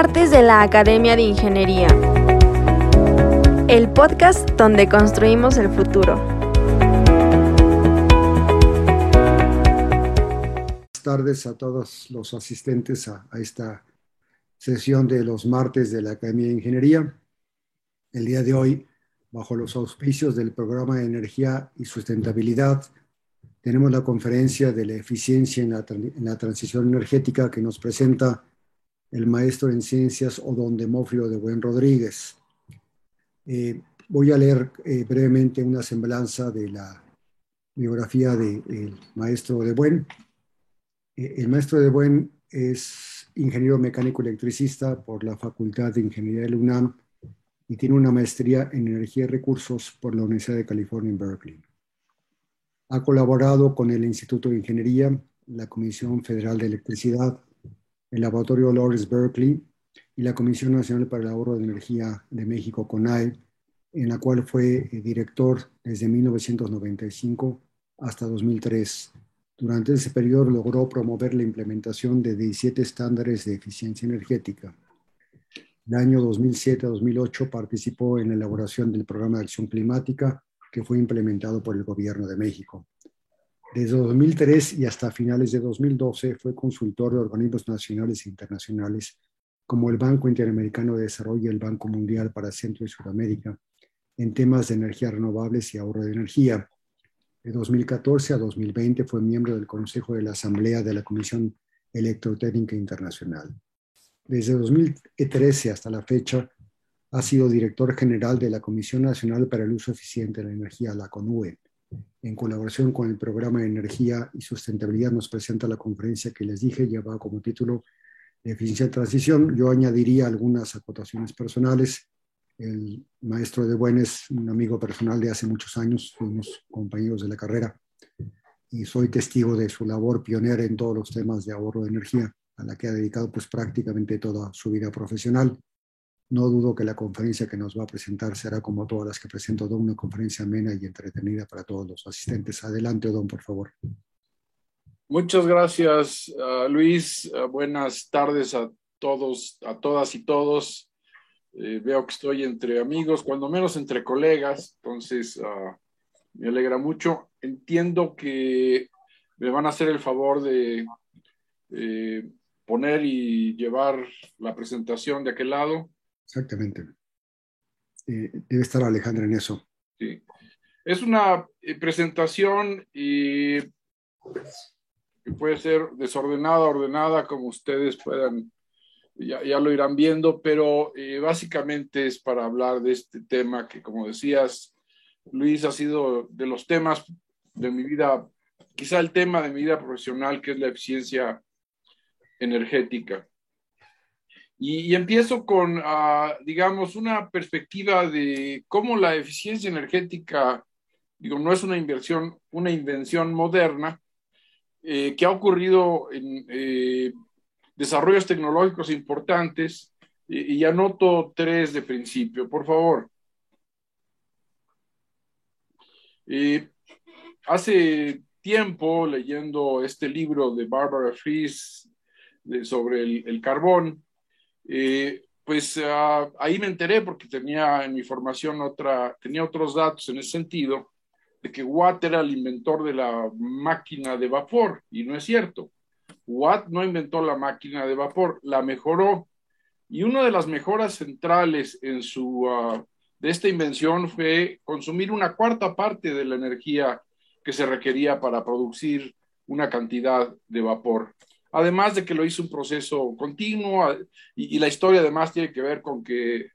Martes de la Academia de Ingeniería. El podcast donde construimos el futuro. Buenas tardes a todos los asistentes a, a esta sesión de los martes de la Academia de Ingeniería. El día de hoy, bajo los auspicios del programa de energía y sustentabilidad, tenemos la conferencia de la eficiencia en la, en la transición energética que nos presenta el maestro en ciencias Odón Demofrio de Buen Rodríguez. Eh, voy a leer eh, brevemente una semblanza de la biografía del maestro de Buen. Eh, el maestro de Buen es ingeniero mecánico electricista por la Facultad de Ingeniería del UNAM y tiene una maestría en energía y recursos por la Universidad de California en Berkeley. Ha colaborado con el Instituto de Ingeniería, la Comisión Federal de Electricidad, el Laboratorio Lawrence Berkeley y la Comisión Nacional para el Ahorro de Energía de México, CONAE, en la cual fue eh, director desde 1995 hasta 2003. Durante ese periodo logró promover la implementación de 17 estándares de eficiencia energética. El año 2007 2008 participó en la elaboración del Programa de Acción Climática que fue implementado por el Gobierno de México. Desde 2003 y hasta finales de 2012 fue consultor de organismos nacionales e internacionales como el Banco Interamericano de Desarrollo y el Banco Mundial para Centro y Sudamérica en temas de energías renovables y ahorro de energía. De 2014 a 2020 fue miembro del Consejo de la Asamblea de la Comisión Electrotécnica Internacional. Desde 2013 hasta la fecha ha sido director general de la Comisión Nacional para el Uso Eficiente de la Energía, la CONUE, en colaboración con el programa de energía y sustentabilidad, nos presenta la conferencia que les dije, llevaba como título Eficiencia de Transición. Yo añadiría algunas acotaciones personales. El maestro de Buen es un amigo personal de hace muchos años, fuimos compañeros de la carrera y soy testigo de su labor pionera en todos los temas de ahorro de energía, a la que ha dedicado pues prácticamente toda su vida profesional. No dudo que la conferencia que nos va a presentar será como todas las que presento, Don, una conferencia amena y entretenida para todos los asistentes. Adelante, Don, por favor. Muchas gracias, uh, Luis. Uh, buenas tardes a todos, a todas y todos. Eh, veo que estoy entre amigos, cuando menos entre colegas, entonces uh, me alegra mucho. Entiendo que me van a hacer el favor de eh, poner y llevar la presentación de aquel lado. Exactamente. Eh, debe estar Alejandra en eso. Sí. Es una eh, presentación y que puede ser desordenada, ordenada, como ustedes puedan, ya, ya lo irán viendo, pero eh, básicamente es para hablar de este tema que, como decías, Luis, ha sido de los temas de mi vida, quizá el tema de mi vida profesional, que es la eficiencia energética. Y, empiezo con, uh, digamos, una perspectiva de cómo la eficiencia energética, digo, no es una inversión, una invención moderna eh, que ha ocurrido en eh, desarrollos tecnológicos importantes. Y, anoto tres de principio, por favor. Eh, hace tiempo, leyendo este libro de Barbara Fries sobre el carbón, eh, pues uh, ahí me enteré porque tenía en mi formación otra, tenía otros datos en ese sentido, de que Watt era el inventor de la máquina de vapor, y no es cierto. Watt no inventó la máquina de vapor, la mejoró. Y una de las mejoras centrales en su, uh, de esta invención fue consumir una cuarta parte de la energía que se requería para producir una cantidad de vapor. Además de que lo hizo un proceso continuo y, y la historia además tiene que ver con que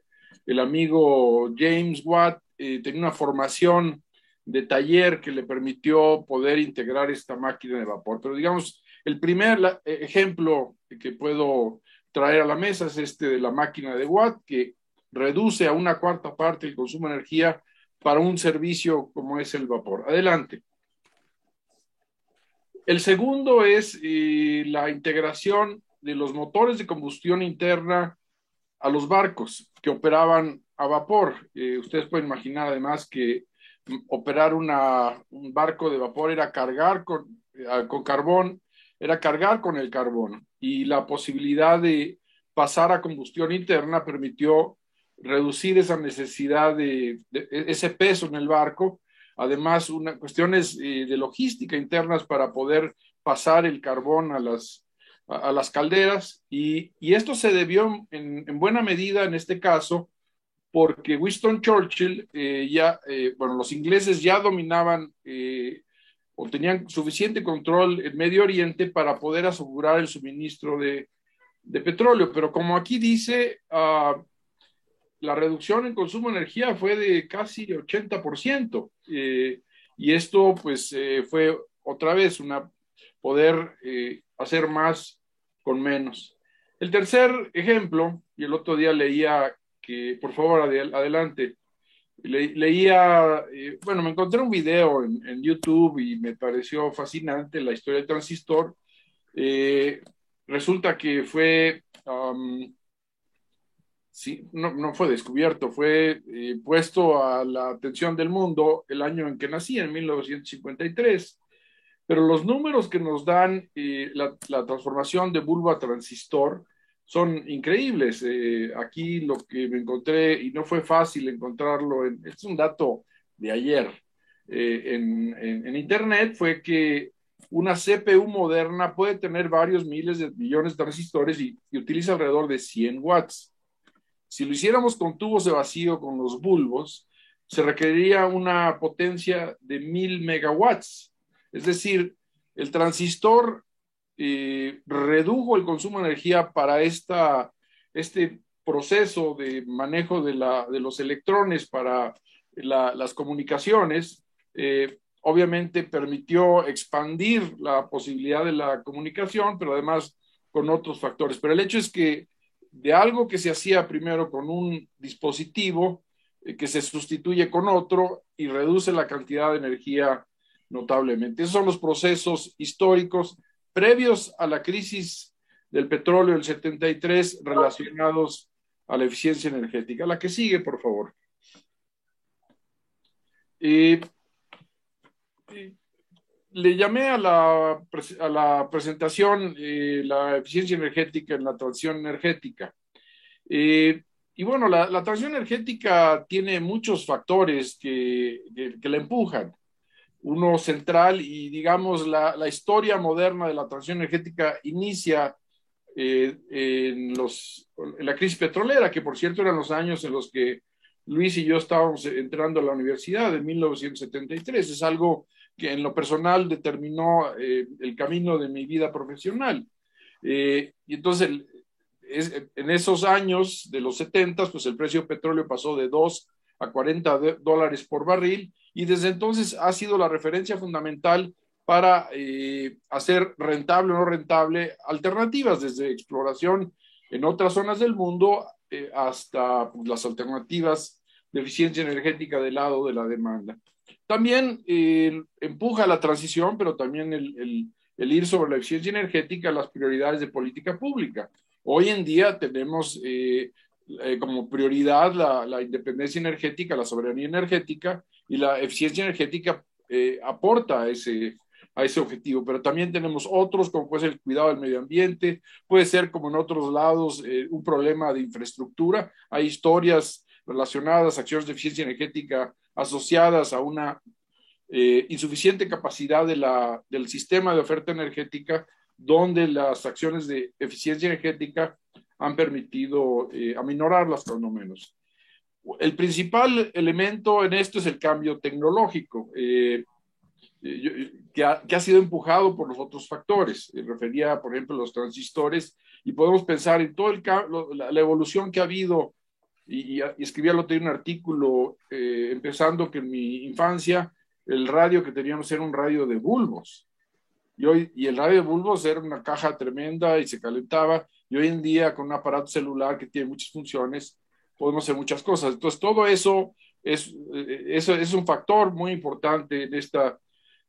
el amigo James Watt eh, tenía una formación de taller que le permitió poder integrar esta máquina de vapor. Pero digamos, el primer eh, ejemplo que puedo traer a la mesa es este de la máquina de Watt, que reduce a una cuarta parte el consumo de energía para un servicio como es el vapor. Adelante. El segundo es eh, la integración de los motores de combustión interna a los barcos que operaban a vapor. Eh, ustedes pueden imaginar además que operar una, un barco de vapor era cargar con, eh, con carbón, era cargar con el carbón y la posibilidad de pasar a combustión interna permitió reducir esa necesidad de, ese peso en el barco, además una, cuestiones eh, de logística internas para poder pasar el carbón a las, a, las calderas. Y, y, esto se debió en, en, buena medida en este caso porque Winston Churchill eh, ya, eh, bueno, los ingleses ya dominaban o tenían suficiente control en Medio Oriente para poder asegurar el suministro de, de petróleo, pero como aquí dice, uh, la reducción en consumo de energía fue de casi 80%. Eh, y esto pues eh, fue otra vez una poder eh, hacer más con menos. El tercer ejemplo, y el otro día leía que, por favor, adelante, leía, bueno, me encontré un video en, en, YouTube y me pareció fascinante la historia del transistor. resulta que fue um, sí, no, no, fue descubierto, fue eh, puesto a la atención del mundo el año en que nací, en 1953. Pero los números que nos dan eh, la, transformación de bulbo a transistor son increíbles. Eh, aquí lo que me encontré, y no fue fácil encontrarlo, en, es un dato de ayer en, en, en Internet, fue que una CPU moderna puede tener varios miles de millones de transistores y, y utiliza alrededor de 100 watts. Si lo hiciéramos con tubos de vacío, con los bulbos, se requeriría una potencia de mil megawatts. Es decir, el transistor eh, redujo el consumo de energía para este proceso de manejo de, los electrones para la, las comunicaciones. Eh, obviamente permitió expandir la posibilidad de la comunicación, pero además con otros factores. Pero el hecho es que de algo que se hacía primero con un dispositivo eh, que se sustituye con otro y reduce la cantidad de energía notablemente. Esos son los procesos históricos previos a la crisis del petróleo del 73 relacionados a la eficiencia energética. La que sigue, por favor. Eh, eh, le llamé a la, a la presentación la eficiencia energética en la transición energética. Eh, y bueno, la, la, transición energética tiene muchos factores que, que, que la empujan. Uno central y digamos la, la, historia moderna de la transición energética inicia eh, en, los, en la crisis petrolera, que por cierto eran los años en los que Luis y yo estábamos entrando a la universidad en 1973. Es algo que en lo personal determinó eh, el camino de mi vida profesional. Eh, y entonces, es, en esos años de los 70, pues el precio del petróleo pasó de 2 a 40 de, dólares por barril y desde entonces ha sido la referencia fundamental para eh, hacer rentable o no rentable alternativas, desde exploración en otras zonas del mundo eh, hasta pues, las alternativas de eficiencia energética del lado de la demanda. También eh, empuja la transición, pero también el, el, ir sobre la eficiencia energética, las prioridades de política pública. Hoy en día tenemos eh, eh, como prioridad la, la, independencia energética, la soberanía energética y la eficiencia energética eh, aporta a ese, a ese objetivo, pero también tenemos otros, como puede ser el cuidado del medio ambiente, puede ser como en otros lados un problema de infraestructura. Hay historias relacionadas, acciones de eficiencia energética asociadas a una eh, insuficiente capacidad del sistema de oferta energética, donde las acciones de eficiencia energética han permitido eh, aminorarlas, cuando menos. El principal elemento en esto es el cambio tecnológico, eh, que, ha, que, ha, sido empujado por los otros factores. Refería, por ejemplo, a los transistores, y podemos pensar en toda la, la evolución que ha habido y, y, escribí al otro día un artículo eh, empezando que en mi infancia el radio que teníamos era un radio de bulbos. Y, hoy, y el radio de bulbos era una caja tremenda y se calentaba. Y hoy en día con un aparato celular que tiene muchas funciones, podemos hacer muchas cosas. Entonces todo eso es, eh, eso es un factor muy importante en esta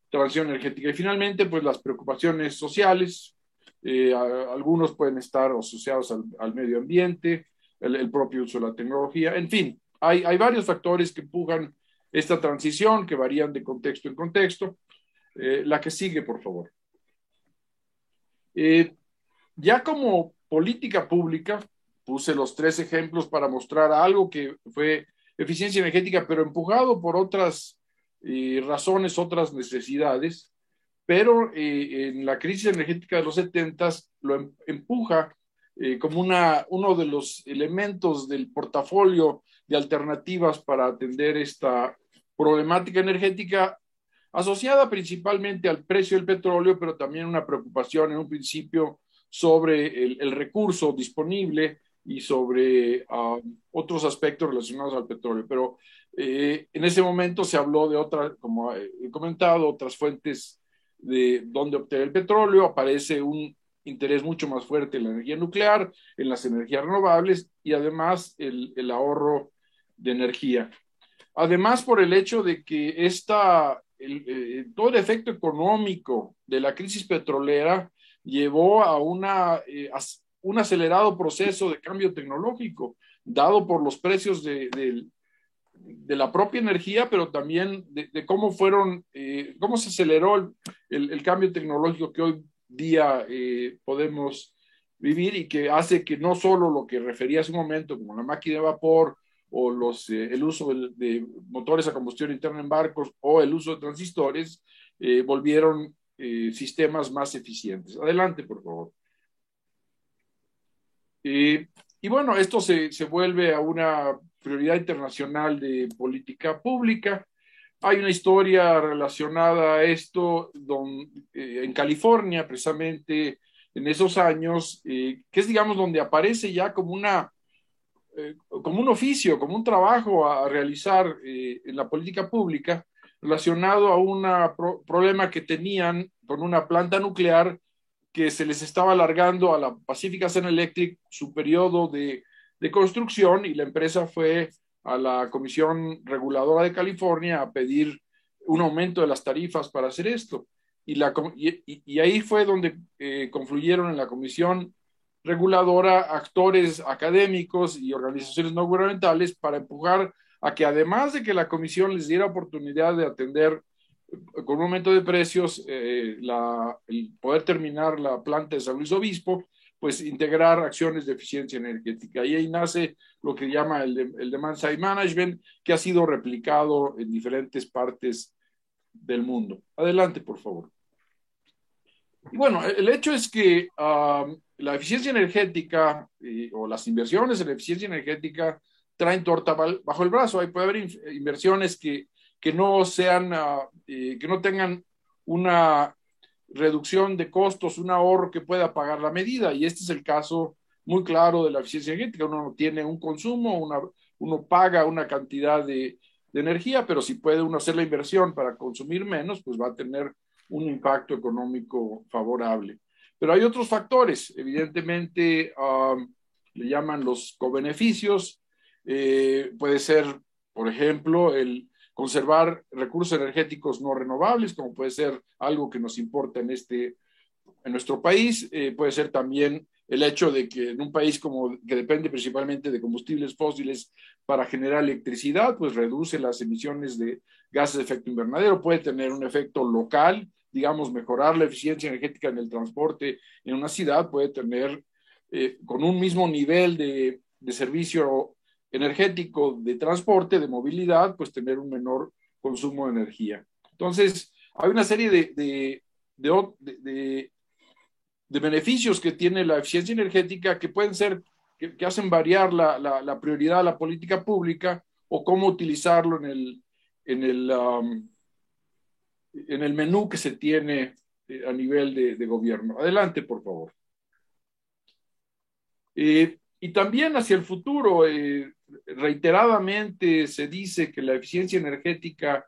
transición energética. Y finalmente, pues las preocupaciones sociales, eh, algunos pueden estar asociados al, al medio ambiente, el, propio uso de la tecnología, en fin, hay, hay, varios factores que empujan esta transición que varían de contexto en contexto. Eh, la que sigue, por favor. Eh, ya como política pública, puse los tres ejemplos para mostrar algo que fue eficiencia energética, pero empujado por otras razones, otras necesidades. Pero en la crisis energética de los 70 lo em, empuja como una, uno de los elementos del portafolio de alternativas para atender esta problemática energética asociada principalmente al precio del petróleo, pero también una preocupación en un principio sobre el, recurso disponible y sobre ah, otros aspectos relacionados al petróleo. Pero eh, en ese momento se habló de otras, como he comentado, otras fuentes de dónde obtener el petróleo. Aparece un interés mucho más fuerte en la energía nuclear, en las energías renovables y además el, el ahorro de energía. Además, por el hecho de que esta, eh, todo el efecto económico de la crisis petrolera llevó a una, eh, un acelerado proceso de cambio tecnológico, dado por los precios de, de la propia energía, pero también de, cómo fueron, eh, cómo se aceleró el, el, cambio tecnológico que hoy día podemos vivir y que hace que no solo lo que refería hace un momento, como la máquina de vapor, o los, eh, el uso de, motores a combustión interna en barcos o el uso de transistores eh, volvieron eh, sistemas más eficientes. Adelante, por favor. y bueno, esto se, se, vuelve a una prioridad internacional de política pública. Hay una historia relacionada a esto don, en California, precisamente en esos años, que es, digamos, donde aparece ya como una eh, como un oficio, como un trabajo a, realizar eh, en la política pública relacionado a un problema que tenían con una planta nuclear que se les estaba alargando a la Pacific Sun Electric su periodo de, de construcción y la empresa fue a la Comisión Reguladora de California a pedir un aumento de las tarifas para hacer esto. Y, ahí fue donde eh, confluyeron en la comisión reguladora, actores académicos y organizaciones no gubernamentales para empujar a que además de que la comisión les diera oportunidad de atender con un aumento de precios eh, el poder terminar la planta de San Luis Obispo, pues integrar acciones de eficiencia energética. Y ahí nace lo que llama el, Demand Side Management, que ha sido replicado en diferentes partes del mundo. Adelante, por favor. Bueno, el hecho es que la eficiencia energética o las inversiones en eficiencia energética traen torta bajo el brazo. Ahí puede haber inversiones que, que no sean, uh, que no tengan una reducción de costos, un ahorro que pueda pagar la medida. Y este es el caso muy claro de la eficiencia energética. Uno tiene un consumo, uno paga una cantidad de, de energía, pero si puede uno hacer la inversión para consumir menos, pues va a tener un impacto económico favorable. Pero hay otros factores, evidentemente um, le llaman los cobeneficios, eh, puede ser, por ejemplo, el conservar recursos energéticos no renovables, como puede ser algo que nos importa en, este, en nuestro país, eh, puede ser también el hecho de que en un país como que depende principalmente de combustibles fósiles para generar electricidad, pues reduce las emisiones de gases de efecto invernadero, puede tener un efecto local digamos, mejorar la eficiencia energética en el transporte en una ciudad. Puede tener, eh, con un mismo nivel de, de, servicio energético de transporte, de movilidad, pues tener un menor consumo de energía. Entonces, hay una serie de, de, de, de beneficios que tiene la eficiencia energética que pueden ser, que, hacen variar la, la, la, prioridad de la política pública o cómo utilizarlo en el, en el, um, en el menú que se tiene eh, a nivel de, gobierno. Adelante, por favor. Eh, y también hacia el futuro, eh, reiteradamente se dice que la eficiencia energética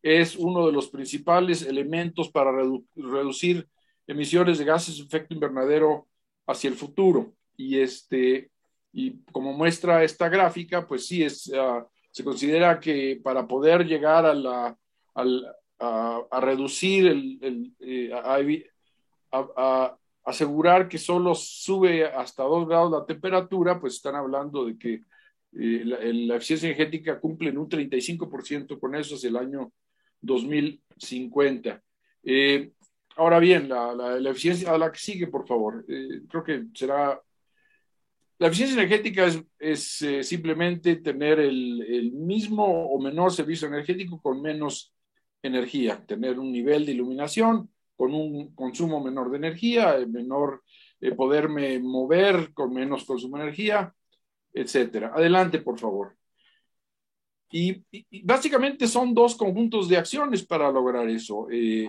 es uno de los principales elementos para reducir emisiones de gases de efecto invernadero hacia el futuro. Y, este, y como muestra esta gráfica, pues sí, es, uh, se considera que para poder llegar a la, al, a, reducir, el, eh, a, asegurar que solo sube hasta 2 grados la temperatura, pues están hablando de que eh, la, eficiencia energética cumple en un 35% con eso hacia el año 2050. Eh, ahora bien, la, la, eficiencia a la que sigue, por favor, creo que será la eficiencia energética es, eh, simplemente tener el, mismo o menor servicio energético con menos energía, tener un nivel de iluminación con un consumo menor de energía, menor eh, poderme mover con menos consumo de energía, etcétera. Adelante, por favor. Y, básicamente son dos conjuntos de acciones para lograr eso. Eh,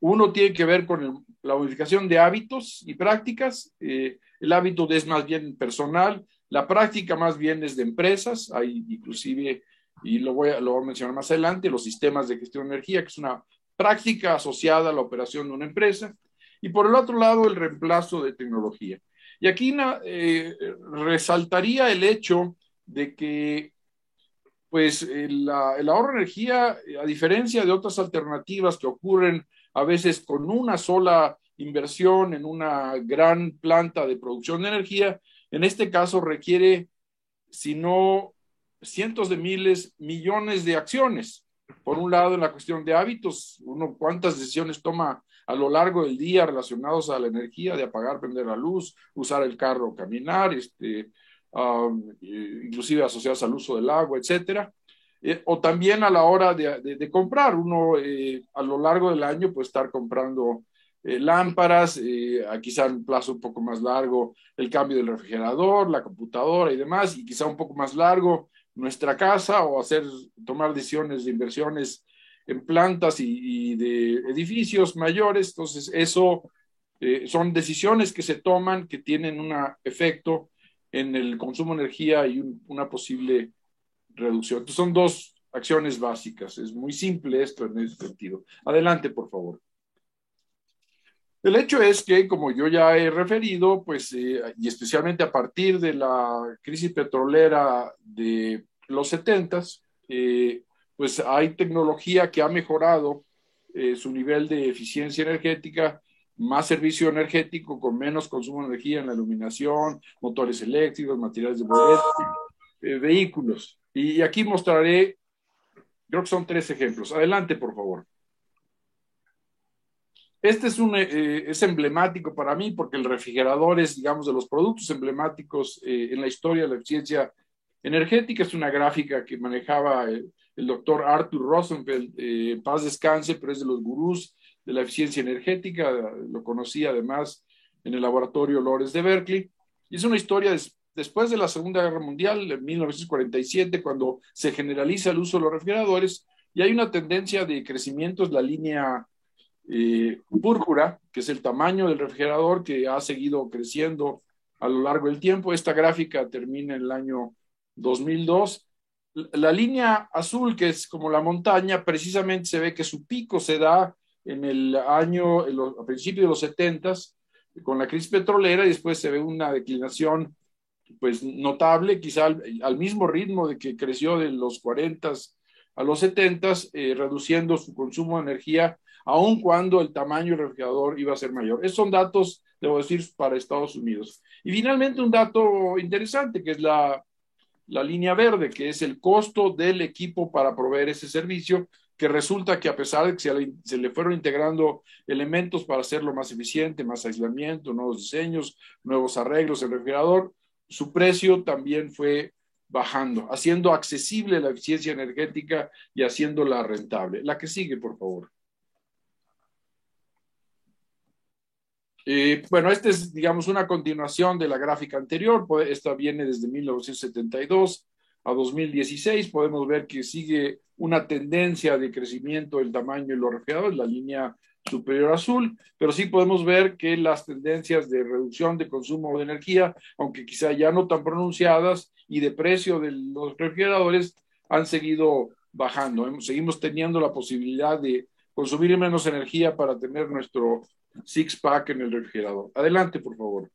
uno tiene que ver con la modificación de hábitos y prácticas. Eh, el hábito es más bien personal, la práctica más bien es de empresas. Hay inclusive, y lo voy, a, lo voy a mencionar más adelante, los sistemas de gestión de energía, que es una práctica asociada a la operación de una empresa. Y por el otro lado, el reemplazo de tecnología. Y aquí eh, resaltaría el hecho de que pues el, ahorro de energía, a diferencia de otras alternativas que ocurren a veces con una sola inversión en una gran planta de producción de energía, en este caso requiere, si no cientos de miles, millones de acciones. Por un lado, en la cuestión de hábitos, uno cuántas decisiones toma a lo largo del día relacionados a la energía, de apagar, prender la luz, usar el carro, caminar, este, inclusive asociadas al uso del agua, etcétera. Eh, o también a la hora de, comprar, uno eh, a lo largo del año puede estar comprando eh, lámparas, quizá en un plazo un poco más largo el cambio del refrigerador, la computadora y demás, y quizá un poco más largo nuestra casa o hacer, tomar decisiones de inversiones en plantas y, y de edificios mayores. Entonces, eso son decisiones que se toman que tienen un efecto en el consumo de energía y una posible reducción. Entonces son dos acciones básicas. Es muy simple esto en ese sentido. Adelante, por favor. El hecho es que, como yo ya he referido, pues, eh, y especialmente a partir de la crisis petrolera de los 70, eh, pues hay tecnología que ha mejorado eh, su nivel de eficiencia energética más servicio energético con menos consumo de energía en la iluminación, motores eléctricos, materiales de boleto, eh, vehículos. Y aquí mostraré, creo que son tres ejemplos. Adelante, por favor. Este es, un, eh, es emblemático para mí porque el refrigerador es, digamos, de los productos emblemáticos eh, en la historia de la eficiencia energética. Es una gráfica que manejaba el, doctor Arthur Rosenfeld, paz descanse, pero es de los gurús de la eficiencia energética, lo conocí además en el laboratorio Lores de Berkeley. Y es una historia después de la Segunda Guerra Mundial, en 1947, cuando se generaliza el uso de los refrigeradores, y hay una tendencia de crecimiento, es la línea eh, púrpura, que es el tamaño del refrigerador que ha seguido creciendo a lo largo del tiempo. Esta gráfica termina en el año 2002. La línea azul, que es como la montaña, precisamente se ve que su pico se da en el año, a principios de los 70 con la crisis petrolera y después se ve una declinación pues notable, quizá al, mismo ritmo de que creció de los 40 a los 70, eh, reduciendo su consumo de energía, aun cuando el tamaño del refrigerador iba a ser mayor. Esos son datos, debo decir, para Estados Unidos. Y finalmente un dato interesante, que es la, la línea verde, que es el costo del equipo para proveer ese servicio, que resulta que a pesar de que se le, fueron integrando elementos para hacerlo más eficiente, más aislamiento, nuevos diseños, nuevos arreglos el refrigerador, su precio también fue bajando, haciendo accesible la eficiencia energética y haciéndola rentable. La que sigue, por favor. Eh, bueno, esta es, digamos, una continuación de la gráfica anterior. Esta viene desde 1972 a 2016. Podemos ver que sigue una tendencia de crecimiento del tamaño de los refrigeradores, la línea superior azul, pero sí podemos ver que las tendencias de reducción de consumo de energía, aunque quizá ya no tan pronunciadas, y de precio de los refrigeradores han seguido bajando. Seguimos teniendo la posibilidad de consumir menos energía para tener nuestro six-pack en el refrigerador. Adelante, por favor.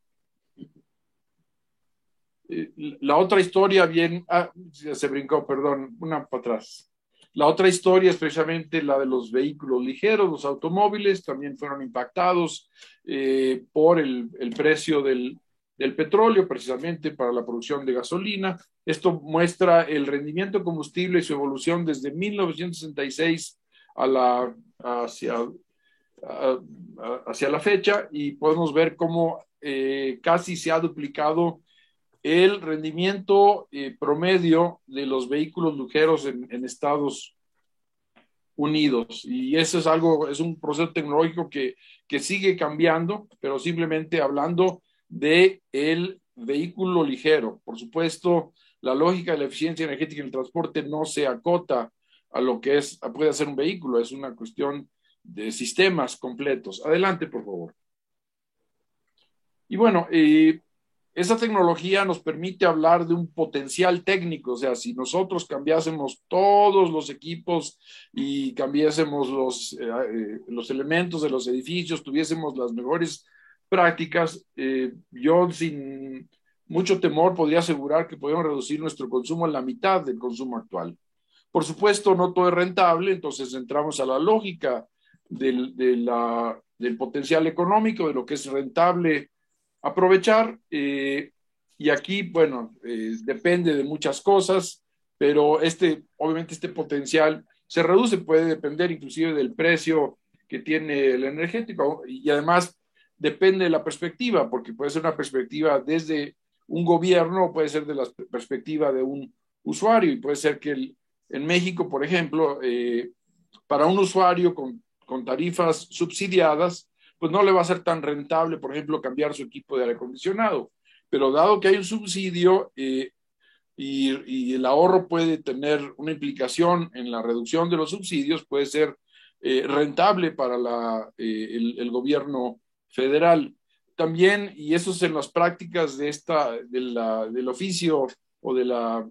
Eh, la otra historia bien, ah, se brincó, perdón, una para atrás. La otra historia es precisamente la de los vehículos ligeros, los automóviles, también fueron impactados eh, por el, precio del, petróleo, precisamente para la producción de gasolina. Esto muestra el rendimiento de combustible y su evolución desde 1966 a la, hacia, hacia la fecha y podemos ver cómo eh, casi se ha duplicado el rendimiento eh, promedio de los vehículos ligeros en, en, Estados Unidos. Y eso es algo, es un proceso tecnológico que, que sigue cambiando, pero simplemente hablando de el vehículo ligero. Por supuesto, la lógica de la eficiencia energética en el transporte no se acota a lo que es, puede ser un vehículo, es una cuestión de sistemas completos. Adelante, por favor. Y bueno, eh, esa tecnología nos permite hablar de un potencial técnico, o sea, si nosotros cambiásemos todos los equipos y cambiásemos los, eh, eh, los elementos de los edificios, tuviésemos las mejores prácticas, yo sin mucho temor podría asegurar que podemos reducir nuestro consumo a la mitad del consumo actual. Por supuesto, no todo es rentable, entonces entramos a la lógica del, del potencial económico, de lo que es rentable aprovechar. Eh, y aquí, bueno, eh, depende de muchas cosas, pero este, obviamente este potencial se reduce, puede depender inclusive del precio que tiene el energético y además depende de la perspectiva, porque puede ser una perspectiva desde un gobierno, puede ser de la perspectiva de un usuario y puede ser que en México, por ejemplo, eh, para un usuario con, con tarifas subsidiadas, pues no le va a ser tan rentable, por ejemplo, cambiar su equipo de aire acondicionado. Pero dado que hay un subsidio eh, y, el ahorro puede tener una implicación en la reducción de los subsidios, puede ser eh, rentable para la, eh, el, gobierno federal. También, y eso es en las prácticas de esta, de del oficio o de la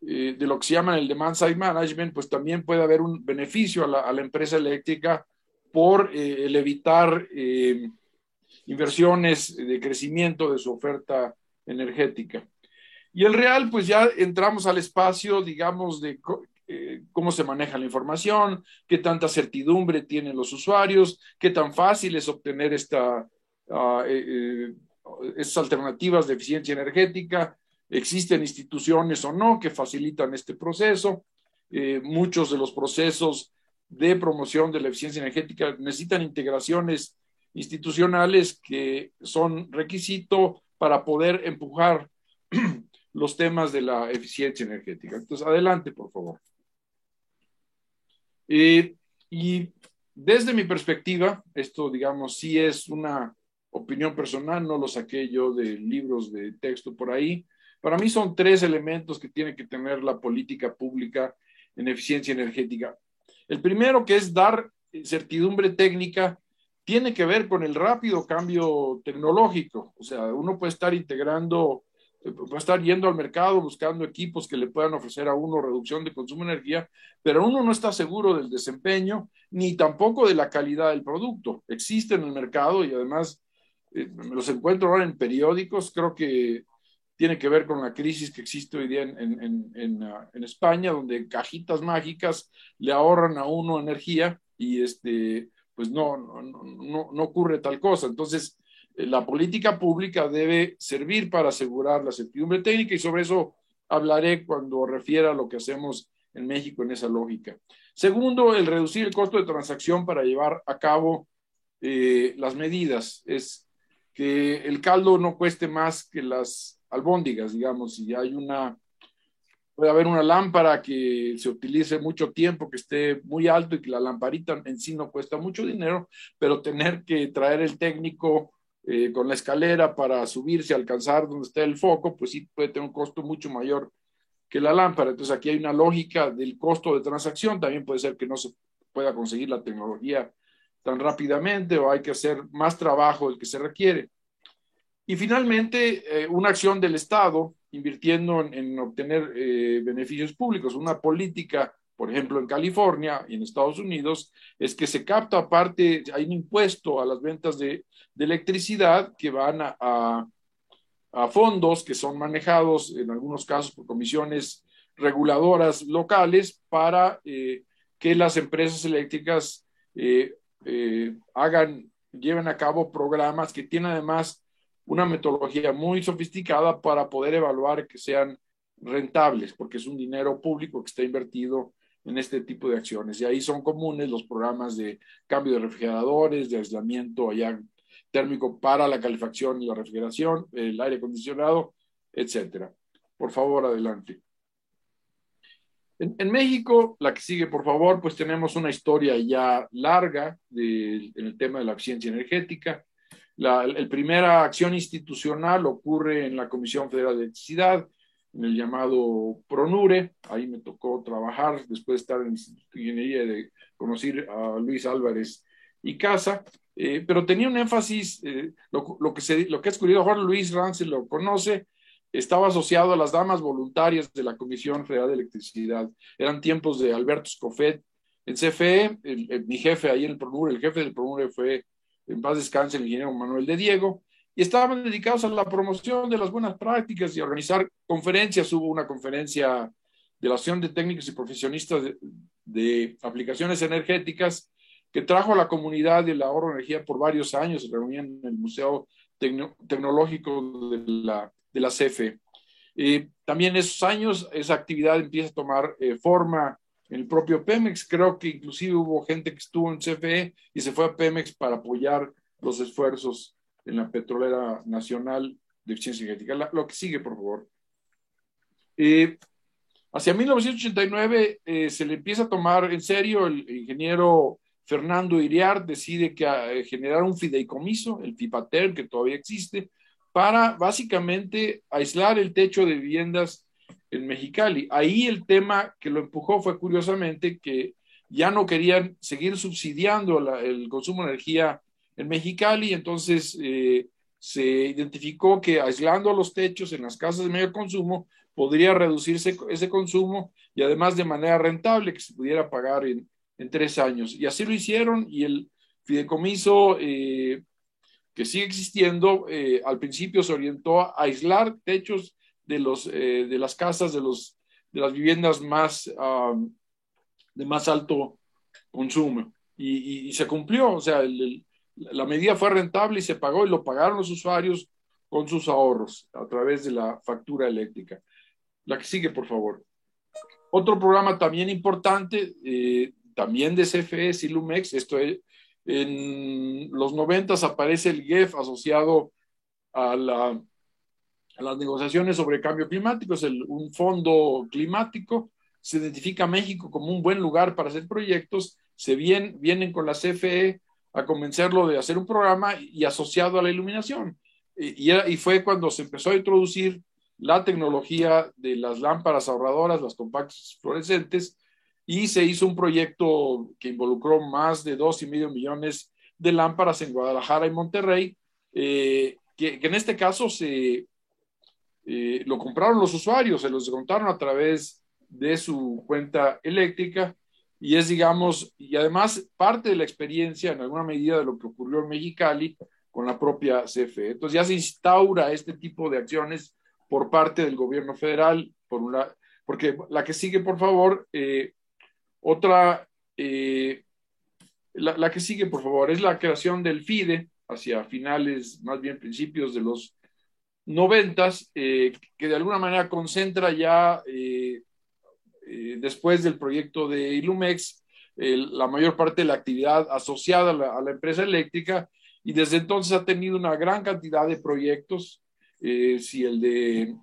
de lo que se llama el demand side management, pues también puede haber un beneficio a la, empresa eléctrica por eh, el evitar eh, inversiones de crecimiento de su oferta energética. Y el real, pues ya entramos al espacio, digamos, de eh, cómo se maneja la información, qué tanta certidumbre tienen los usuarios, qué tan fácil es obtener esta, estas alternativas de eficiencia energética, existen instituciones o no que facilitan este proceso. muchos de los procesos de promoción de la eficiencia energética necesitan integraciones institucionales que son requisito para poder empujar los temas de la eficiencia energética. Entonces, adelante, por favor. Eh, y desde mi perspectiva, esto, digamos, sí es una opinión personal, no lo saqué yo de libros de texto por ahí. Para mí son tres elementos que tiene que tener la política pública en eficiencia energética. El primero, que es dar certidumbre técnica, tiene que ver con el rápido cambio tecnológico. O sea, uno puede estar integrando, puede estar yendo al mercado buscando equipos que le puedan ofrecer a uno reducción de consumo de energía, pero uno no está seguro del desempeño ni tampoco de la calidad del producto. Existe en el mercado y además eh, los encuentro ahora en periódicos. Creo que tiene que ver con la crisis que existe hoy día en, ah, en, España, donde cajitas mágicas le ahorran a uno energía y este, pues no, no, no, no ocurre tal cosa. Entonces, eh, la política pública debe servir para asegurar la certidumbre técnica y sobre eso hablaré cuando refiera a lo que hacemos en México en esa lógica. Segundo, el reducir el costo de transacción para llevar a cabo eh, las medidas. Es que el caldo no cueste más que las albóndigas, digamos, si hay una, puede haber una lámpara que se utilice mucho tiempo, que esté muy alto y que la lamparita en sí no cuesta mucho dinero, pero tener que traer el técnico eh, con la escalera para subirse, alcanzar donde está el foco, pues sí puede tener un costo mucho mayor que la lámpara. Entonces aquí hay una lógica del costo de transacción, también puede ser que no se pueda conseguir la tecnología tan rápidamente o hay que hacer más trabajo del que se requiere. Y finalmente, eh, una acción del Estado invirtiendo en, obtener eh, beneficios públicos, una política, por ejemplo, en California y en Estados Unidos, es que se capta aparte, hay un impuesto a las ventas de, electricidad que van a, fondos que son manejados en algunos casos por comisiones reguladoras locales para eh, que las empresas eléctricas hagan, lleven a cabo programas que tienen además una metodología muy sofisticada para poder evaluar que sean rentables, porque es un dinero público que está invertido en este tipo de acciones. Y ahí son comunes los programas de cambio de refrigeradores, de aislamiento allá térmico para la calefacción y la refrigeración, el aire acondicionado, etcétera. Por favor, adelante. En, México, la que sigue, por favor, pues tenemos una historia ya larga en el tema de la eficiencia energética. La primera acción institucional ocurre en la Comisión Federal de Electricidad, en el llamado PRONURE. Ahí me tocó trabajar después de estar en Ingeniería de conocer a Luis Álvarez y Casa. Eh, pero tenía un énfasis, eh, lo, que se, lo que es curioso, Jorge Luis Rance lo conoce, estaba asociado a las damas voluntarias de la Comisión Federal de Electricidad. Eran tiempos de Alberto Scofet en CFE, mi jefe ahí en el PRONURE, el jefe del PRONURE fue, en paz descanse, el ingeniero Manuel de Diego, y estaban dedicados a la promoción de las buenas prácticas y a organizar conferencias. Hubo una conferencia de la Asociación de Técnicos y Profesionistas de, Aplicaciones Energéticas que trajo a la comunidad de la ahorro de energía por varios años, se reunían en el Museo Tecnológico de la de la CFE. también esos años esa actividad empieza a tomar eh, forma el propio Pemex. Creo que inclusive hubo gente que estuvo en CFE y se fue a Pemex para apoyar los esfuerzos en la petrolera nacional de eficiencia energética. lo que sigue, por favor. hacia 1989 eh, se le empieza a tomar en serio el, ingeniero Fernando Iriar decide que, eh, generar un fideicomiso, el FIPATER, que todavía existe, para básicamente aislar el techo de viviendas en Mexicali. Ahí el tema que lo empujó fue curiosamente que ya no querían seguir subsidiando el consumo de energía en Mexicali, entonces eh, se identificó que aislando los techos en las casas de mayor consumo podría reducirse ese consumo y además de manera rentable que se pudiera pagar en, tres años. Y así lo hicieron y el fideicomiso eh, que sigue existiendo, eh, al principio se orientó a aislar techos de, los, eh, de las casas, de, los, de las viviendas más, de más alto consumo. Y, se cumplió, o sea, la medida fue rentable y se pagó y lo pagaron los usuarios con sus ahorros a través de la factura eléctrica. La que sigue, por favor. Otro programa también importante, eh, también de CFE, Silumex, esto es, en los noventas aparece el GEF asociado a, las negociaciones sobre cambio climático, es un fondo climático, se identifica a México como un buen lugar para hacer proyectos, se vienen con la CFE a convencerlo de hacer un programa y asociado a la iluminación. Y, y, fue cuando se empezó a introducir la tecnología de las lámparas ahorradoras, las compactas fluorescentes, y se hizo un proyecto que involucró más de dos y medio millones de lámparas en Guadalajara y Monterrey, eh, que, en este caso se eh, lo compraron los usuarios, se los descontaron a través de su cuenta eléctrica y es, digamos, y además parte de la experiencia en alguna medida de lo que ocurrió en Mexicali con la propia CFE. Entonces ya se instaura este tipo de acciones por parte del gobierno federal, por una, porque la que sigue, por favor, eh, otra, eh, la, que sigue, por favor, es la creación del FIDE hacia finales, más bien principios de los noventas, eh, que de alguna manera concentra ya, eh, después del proyecto de Ilumex, la mayor parte de la actividad asociada a la, empresa eléctrica y desde entonces ha tenido una gran cantidad de proyectos. si el de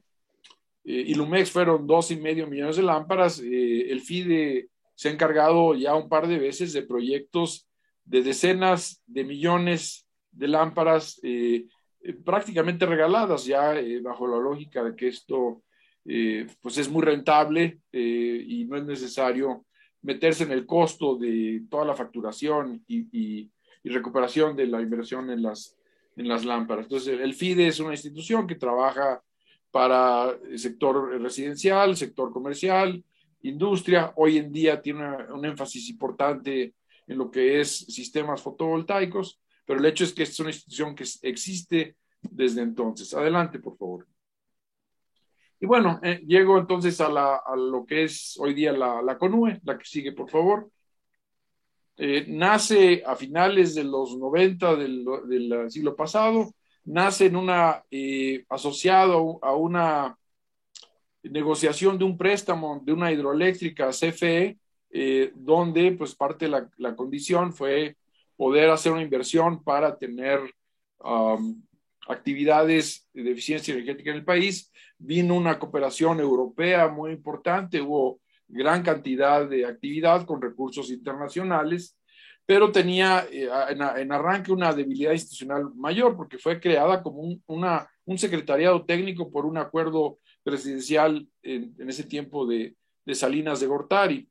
Ilumex fueron dos y medio millones de lámparas, el FIDE se ha encargado ya un par de veces de proyectos de decenas de millones de lámparas eh, eh, prácticamente regaladas, ya eh, bajo la lógica de que esto pues es muy rentable y no es necesario meterse en el costo de toda la facturación y, recuperación de la inversión en las, en las lámparas. Entonces, el FIDE es una institución que trabaja para el sector residencial, sector comercial, industria. Hoy en día tiene un énfasis importante en lo que es sistemas fotovoltaicos, pero el hecho es que es una institución que existe desde entonces. Adelante, por favor. Y bueno, eh, llego entonces a, lo que es hoy día la, CONUE, la que sigue, por favor. Eh, nace a finales de los 90 del, siglo pasado, nace en una, eh, asociado a una negociación de un préstamo de una hidroeléctrica CFE, eh, donde pues parte de la, la, condición fue poder hacer una inversión para tener actividades de eficiencia energética en el país. Vino una cooperación europea muy importante, hubo gran cantidad de actividad con recursos internacionales, pero tenía eh, en, arranque una debilidad institucional mayor porque fue creada como un, una, un secretariado técnico por un acuerdo presidencial en, ese tiempo de, de Salinas de Gortari.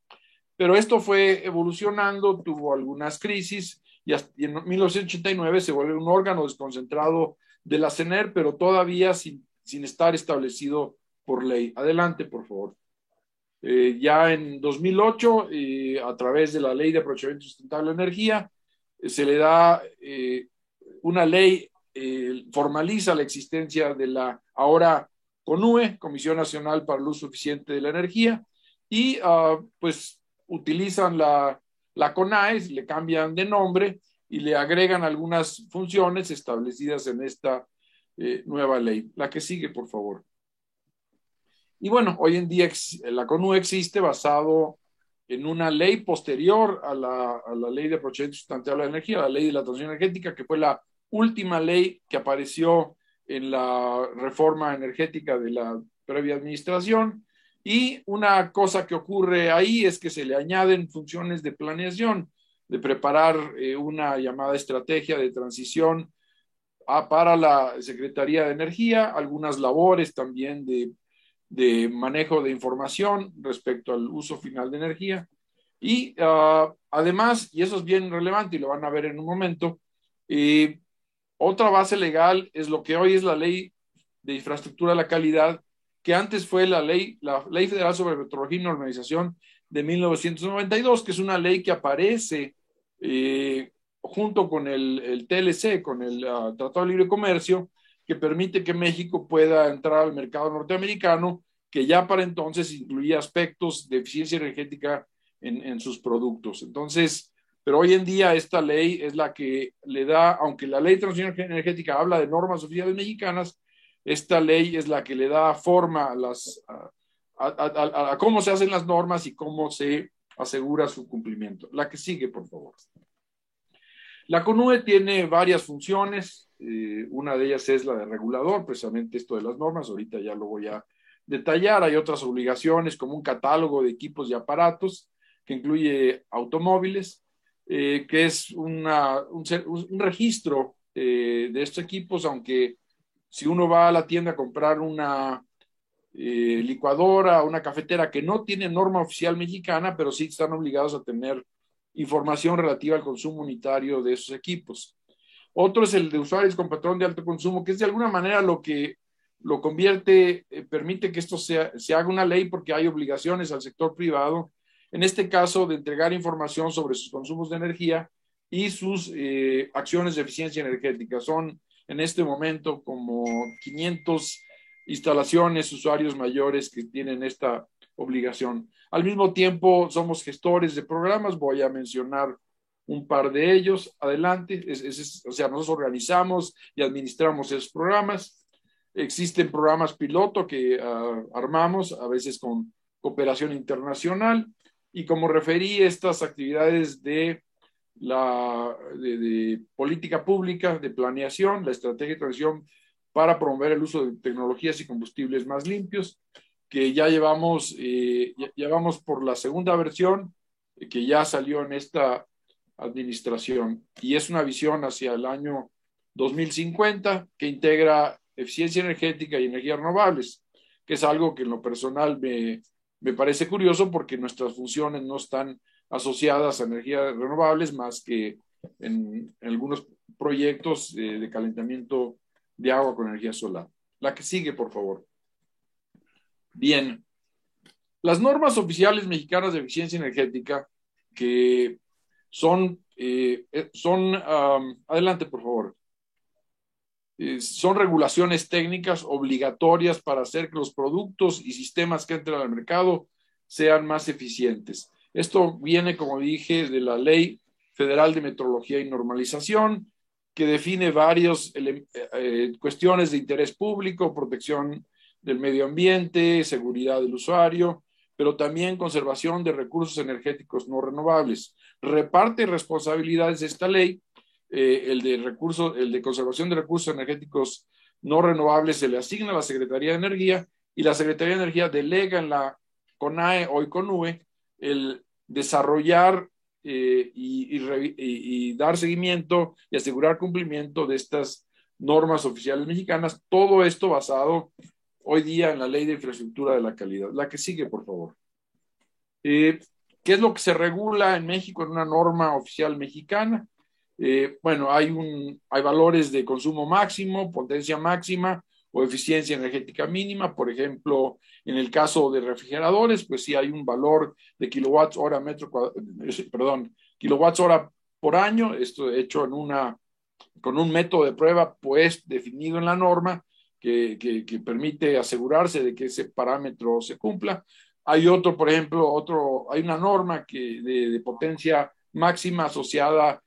Pero esto fue evolucionando, tuvo algunas crisis y, en 1989 se vuelve un órgano desconcentrado de la CENER, pero todavía sin, sin estar establecido por ley. Adelante, por favor. Eh, ya en 2008, eh, a través de la Ley de Aprovechamiento Sustentable de Energía, eh, se le da una ley, formaliza la existencia de la ahora CONUE, Comisión Nacional para el Uso Eficiente de la Energía, y ah, pues utilizan la, la CONAES, le cambian de nombre y le agregan algunas funciones establecidas en esta nueva ley. La que sigue, por favor. Y bueno, hoy en día la CONU existe basado en una ley posterior a la, ley de aprovechamiento sustentable de la energía, la ley de la transición energética, que fue la última ley que apareció en la reforma energética de la previa administración. Y una cosa que ocurre ahí es que se le añaden funciones de planeación, de preparar eh, una llamada estrategia de transición a, para la Secretaría de Energía, algunas labores también de de manejo de información respecto al uso final de energía. Y ah, además, y eso es bien relevante y lo van a ver en un momento, eh, otra base legal es lo que hoy es la ley de infraestructura de la calidad, que antes fue la ley, la ley federal sobre metrología y normalización de 1992, que es una ley que aparece eh, junto con el, TLC, con el ah, Tratado de Libre Comercio, que permite que México pueda entrar al mercado norteamericano, que ya para entonces incluía aspectos de eficiencia energética en, sus productos. Entonces, pero hoy en día esta ley es la que le da, aunque la ley de transición energética habla de normas oficiales mexicanas, esta ley es la que le da forma a, las, a, cómo se hacen las normas y cómo se asegura su cumplimiento. La que sigue, por favor. La CONUE tiene varias funciones. Eh, una de ellas es la de regulador, precisamente esto de las normas, ahorita ya lo voy a detallar. Hay otras obligaciones como un catálogo de equipos y aparatos que incluye automóviles, eh, que es un, registro eh, de estos equipos, aunque si uno va a la tienda a comprar una licuadora, una cafetera que no tiene norma oficial mexicana, pero sí están obligados a tener información relativa al consumo unitario de esos equipos. Otro es el de usuarios con patrón de alto consumo, que es de alguna manera lo que lo convierte, eh, permite que esto sea, se haga una ley porque hay obligaciones al sector privado, en este caso de entregar información sobre sus consumos de energía y sus eh, acciones de eficiencia energética. Son en este momento como 500 instalaciones, usuarios mayores que tienen esta obligación. Al mismo tiempo, somos gestores de programas, voy a mencionar un par de ellos. Adelante, o sea, nosotros organizamos y administramos esos programas. Existen programas piloto que ah, armamos, a veces con cooperación internacional, y como referí, estas actividades de la de, política pública, de planeación, la estrategia de transición para promover el uso de tecnologías y combustibles más limpios, que ya llevamos, eh, llevamos por la segunda versión, que ya salió en esta administración. Y es una visión hacia el año 2050 que integra eficiencia energética y energías renovables, que es algo que en lo personal me, me parece curioso porque nuestras funciones no están asociadas a energías renovables más que en, algunos proyectos de calentamiento de agua con energía solar. La que sigue, por favor. Bien, las normas oficiales mexicanas de eficiencia energética que son, eh, eh, son adelante por favor, eh, son regulaciones técnicas obligatorias para hacer que los productos y sistemas que entran al mercado sean más eficientes. Esto viene, como dije, de la Ley Federal de Metrología y Normalización, que define varias cuestiones de interés público, protección del medio ambiente, seguridad del usuario, pero también conservación de recursos energéticos no renovables. Reparte responsabilidades de esta ley eh, el de recursos, el de conservación de recursos energéticos no renovables se le asigna a la Secretaría de Energía y la Secretaría de Energía delega en la CONAE o CONUE el desarrollar eh, y, dar seguimiento y asegurar cumplimiento de estas normas oficiales mexicanas. Todo esto basado hoy día en la Ley de Infraestructura de la Calidad. La que sigue, por favor. Eh, ¿Qué es lo que se regula en México en una norma oficial mexicana? Eh, bueno, hay, un, hay valores de consumo máximo, potencia máxima o eficiencia energética mínima. Por ejemplo, en el caso de refrigeradores, pues sí hay un valor de kilowatts hora metro, perdón, kilowatts hora por año. Esto hecho en una, con un método de prueba, pues definido en la norma, que, permite asegurarse de que ese parámetro se cumpla. Hay otro, por ejemplo, otro, hay una norma que de potencia máxima asociada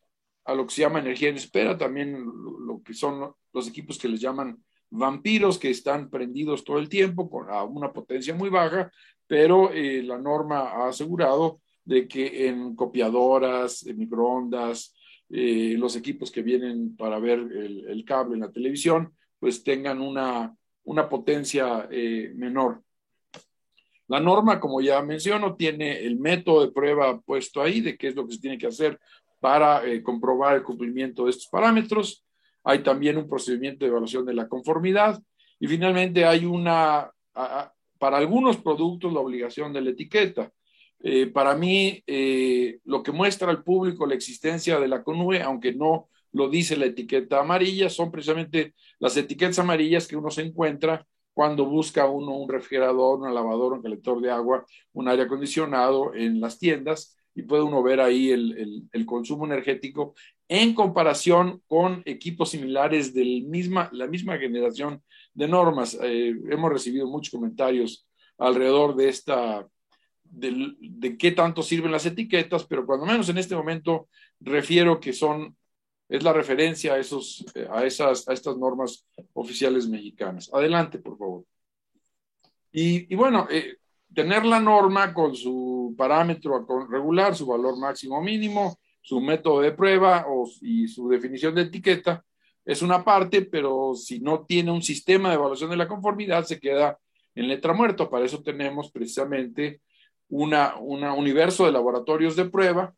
a lo que se llama energía en espera, también lo, que son los equipos que les llaman vampiros, que están prendidos todo el tiempo con una potencia muy baja, pero eh, la norma ha asegurado de que en copiadoras, en microondas, eh, los equipos que vienen para ver el, cable en la televisión, pues tengan una, una potencia eh, menor. La norma, como ya menciono, tiene el método de prueba puesto ahí de qué es lo que se tiene que hacer para comprobar el cumplimiento de estos parámetros. Hay también un procedimiento de evaluación de la conformidad y finalmente hay una, para algunos productos, la obligación de la etiqueta. Eh, para mí, eh, lo que muestra al público la existencia de la CONUE, aunque no lo dice la etiqueta amarilla, son precisamente las etiquetas amarillas que uno se encuentra cuando busca uno un refrigerador, una lavadora, un colector de agua, un aire acondicionado en las tiendas y puede uno ver ahí el, el, consumo energético en comparación con equipos similares de misma, la misma generación de normas. Eh, hemos recibido muchos comentarios alrededor de esta, de, qué tanto sirven las etiquetas, pero cuando menos en este momento refiero que son, es la referencia a, esos, a, esas, a estas normas oficiales mexicanas. Adelante, por favor. Y, y bueno, eh, tener la norma con su parámetro regular, su valor máximo mínimo, su método de prueba y su definición de etiqueta es una parte, pero si no tiene un sistema de evaluación de la conformidad, se queda en letra muerta. Para eso tenemos precisamente un universo de laboratorios de prueba,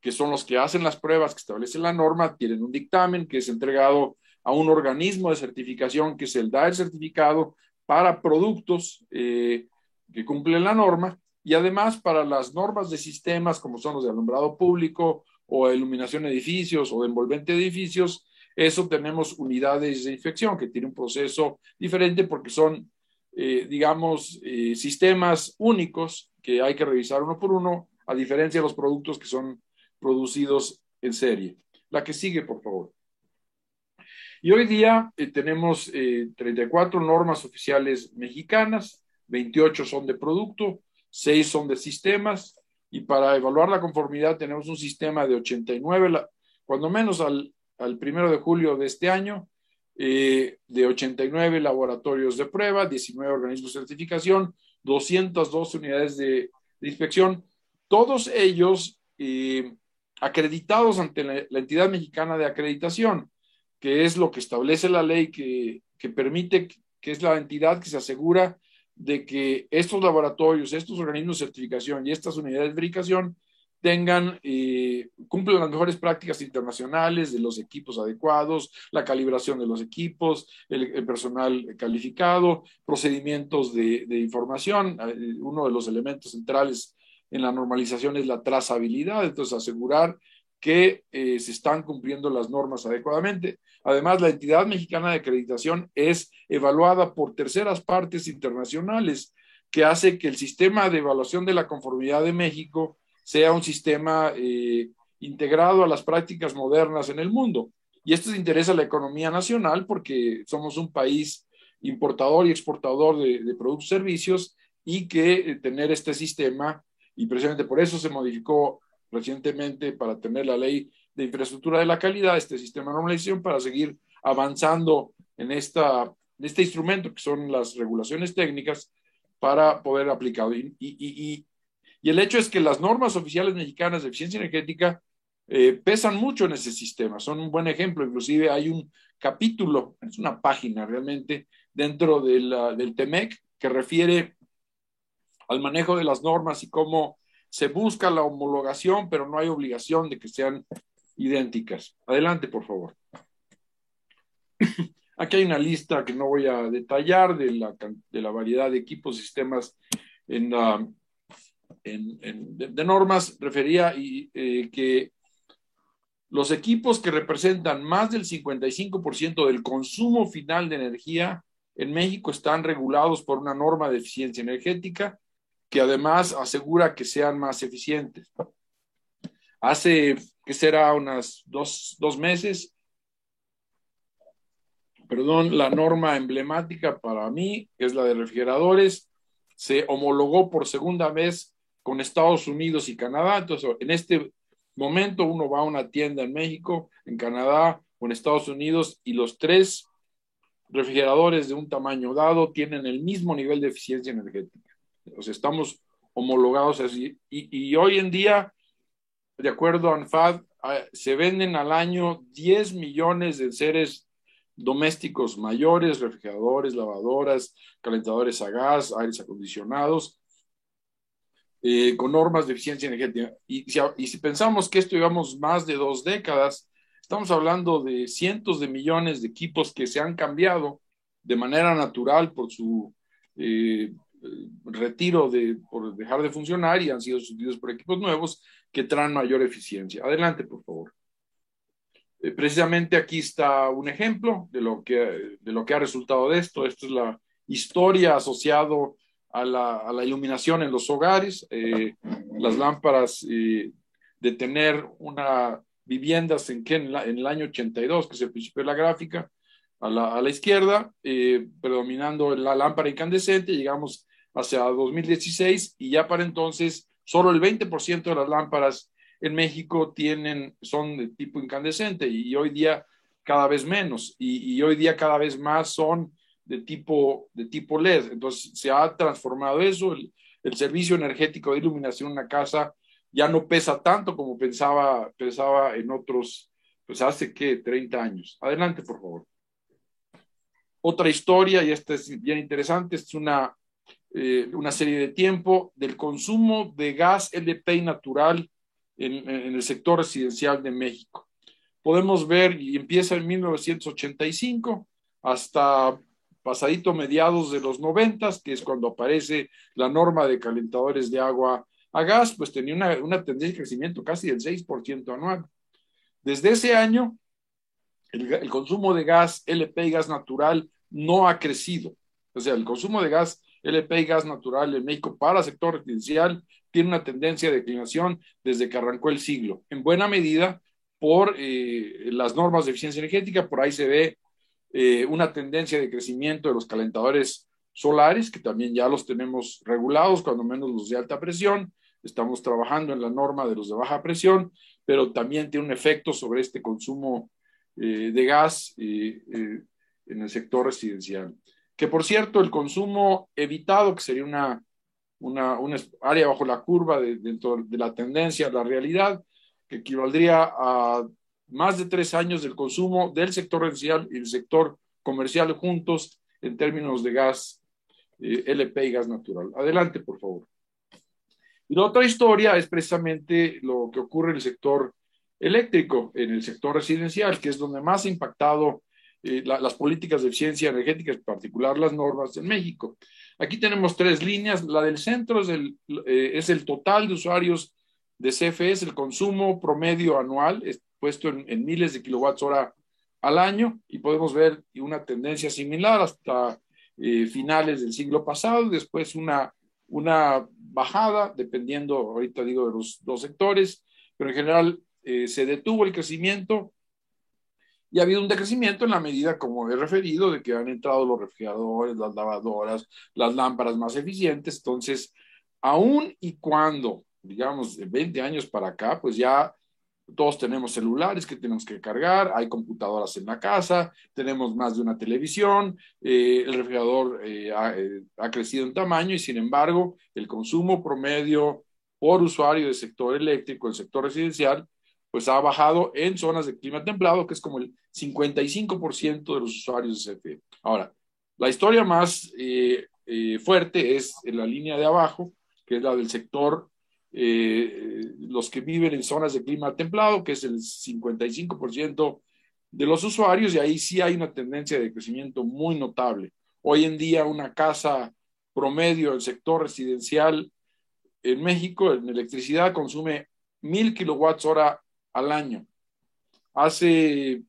que son los que hacen las pruebas que establece la norma, tienen un dictamen que es entregado a un organismo de certificación que se el da el certificado para productos eh, que cumplen la norma y además para las normas de sistemas como son los de alumbrado público o iluminación de edificios o de envolvente de edificios, eso tenemos unidades de inspección que tiene un proceso diferente porque son, eh, digamos, eh, sistemas únicos que hay que revisar uno por uno, a diferencia de los productos que son producidos en serie. La que sigue, por favor. Y hoy día eh, tenemos 34 normas oficiales mexicanas, 28 son de producto, 6 son de sistemas, y para evaluar la conformidad tenemos un sistema de 89, cuando menos al, al primero de julio de este año, eh, de 89 laboratorios de prueba, 19 organismos de certificación, 202 unidades de, inspección, todos ellos eh, acreditados ante la, entidad mexicana de acreditación, que es lo que establece la ley que, que permite, que es la entidad que se asegura de que estos laboratorios, estos organismos de certificación y estas unidades de verificación tengan, eh, cumplan las mejores prácticas internacionales de los equipos adecuados, la calibración de los equipos, el, personal calificado, procedimientos de, información. Eh, uno de los elementos centrales en la normalización es la trazabilidad, entonces asegurar que eh, se están cumpliendo las normas adecuadamente. Además, la entidad mexicana de acreditación es evaluada por terceras partes internacionales, que hace que el sistema de evaluación de la conformidad de México sea un sistema eh, integrado a las prácticas modernas en el mundo. Y esto interesa a la economía nacional porque somos un país importador y exportador de, productos y servicios y que eh, tener este sistema, y precisamente por eso se modificó recientemente para tener la ley de infraestructura de la calidad, este sistema de normalización, para seguir avanzando en, esta, este instrumento que son las regulaciones técnicas para poder aplicarlo. Y, y, y, y, el hecho es que las normas oficiales mexicanas de eficiencia energética eh, pesan mucho en ese sistema, son un buen ejemplo, inclusive hay un capítulo, es una página realmente dentro del TEMEC que refiere al manejo de las normas y cómo se busca la homologación, pero no hay obligación de que sean idénticas. Adelante, por favor. Aquí hay una lista que no voy a detallar de la, de la variedad de equipos, sistemas en, en, de, normas. Refería y, eh, que los equipos que representan más del 55% del consumo final de energía en México están regulados por una norma de eficiencia energética que además asegura que sean más eficientes. Hace, que será? Unas dos, dos meses, perdón, la norma emblemática para mí, que es la de refrigeradores, se homologó por segunda vez con Estados Unidos y Canadá. Entonces, en este momento uno va a una tienda en México, en Canadá o en Estados Unidos y los tres refrigeradores de un tamaño dado tienen el mismo nivel de eficiencia energética. O sea, estamos homologados así. Y, y hoy en día, de acuerdo a ANFAD, ah, se venden al año 10 millones de seres domésticos mayores, refrigeradores, lavadoras, calentadores a gas, aires acondicionados, eh, con normas de eficiencia energética. Y si, pensamos que esto llevamos más de dos décadas, estamos hablando de cientos de millones de equipos que se han cambiado de manera natural por su eh, retiro de, por dejar de funcionar y han sido sustituidos por equipos nuevos que traen mayor eficiencia. Adelante, por favor. Eh, precisamente aquí está un ejemplo de lo, que, de lo que ha resultado de esto. Esta es la historia asociado a la, a la iluminación en los hogares, eh, las lámparas eh, de tener una viviendas en, que en, el año 82, que es el principio de la gráfica, a la, a la izquierda, predominando la lámpara incandescente, llegamos hacia 2016 y ya para entonces solo el 20% de las lámparas en México tienen, son de tipo incandescente y, hoy día cada vez menos y, hoy día cada vez más son de tipo, de tipo LED. Entonces se ha transformado eso, el, servicio energético de iluminación en una casa ya no pesa tanto como pensaba, pensaba en otros, pues hace que 30 años. Adelante, por favor. Otra historia, y esta es bien interesante, es una, eh, una serie de tiempo del consumo de gas LP natural en, el sector residencial de México. Podemos ver, y empieza en 1985 hasta pasadito mediados de los 90, que es cuando aparece la norma de calentadores de agua a gas, pues tenía una, una tendencia de crecimiento casi del 6% anual. Desde ese año, el, el, consumo de gas LP y gas natural no ha crecido. O sea, el consumo de gas LP y gas natural en México para sector residencial tiene una tendencia de declinación desde que arrancó el siglo, en buena medida por eh, las normas de eficiencia energética, por ahí se ve eh, una tendencia de crecimiento de los calentadores solares, que también ya los tenemos regulados, cuando menos los de alta presión, estamos trabajando en la norma de los de baja presión, pero también tiene un efecto sobre este consumo eh, de gas en el sector residencial. Que por cierto, el consumo evitado, que sería una una, área bajo la curva dentro de la tendencia, la realidad, que equivaldría a más de tres años del consumo del sector residencial y del sector comercial juntos en términos de gas eh, LP y gas natural. Adelante, por favor. Y la otra historia es precisamente lo que ocurre en el sector eléctrico, en el sector residencial, que es donde más ha impactado eh, las políticas de eficiencia energética, en particular las normas en México. Aquí tenemos tres líneas. La del centro es el, eh, es el total de usuarios de CFE, el consumo promedio anual, puesto en, miles de kilowatts hora al año, y podemos ver una tendencia similar hasta eh, finales del siglo pasado, después una, una bajada, dependiendo, ahorita digo, de los dos sectores, pero en general se detuvo el crecimiento y ha habido un decrecimiento en la medida, como he referido, de que han entrado los refrigeradores, las lavadoras, las lámparas más eficientes. Entonces, aún y cuando, digamos, de 20 años para acá, pues ya todos tenemos celulares que tenemos que cargar, hay computadoras en la casa, tenemos más de una televisión, eh, el refrigerador eh, ha, eh, ha, crecido en tamaño y sin embargo el consumo promedio por usuario del sector eléctrico, del sector residencial, pues ha bajado en zonas de clima templado, que es como el 55% de los usuarios de CFE. Ahora, la historia más eh, eh, fuerte es en la línea de abajo, que es la del sector, eh, los que viven en zonas de clima templado, que es el 55% de los usuarios, y ahí sí hay una tendencia de crecimiento muy notable. Hoy en día una casa promedio del sector residencial en México en electricidad consume mil kilowatts hora al año. Hace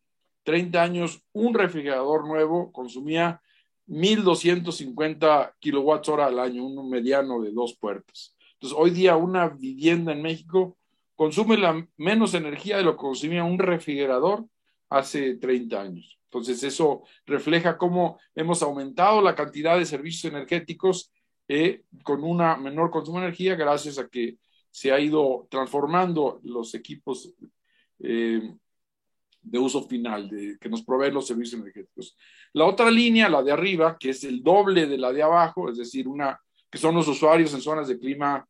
30 años, un refrigerador nuevo consumía 1.250 kilowatts hora al año, un mediano de dos puertas. Entonces, hoy día una vivienda en México consume la menos energía de lo que consumía un refrigerador hace 30 años. Entonces, eso refleja cómo hemos aumentado la cantidad de servicios energéticos eh, con una menor consumo de energía gracias a que se ha ido transformando los equipos eh, de uso final, de, que nos proveen los servicios energéticos. La otra línea, la de arriba, que es el doble de la de abajo, es decir, una, que son los usuarios en zonas de clima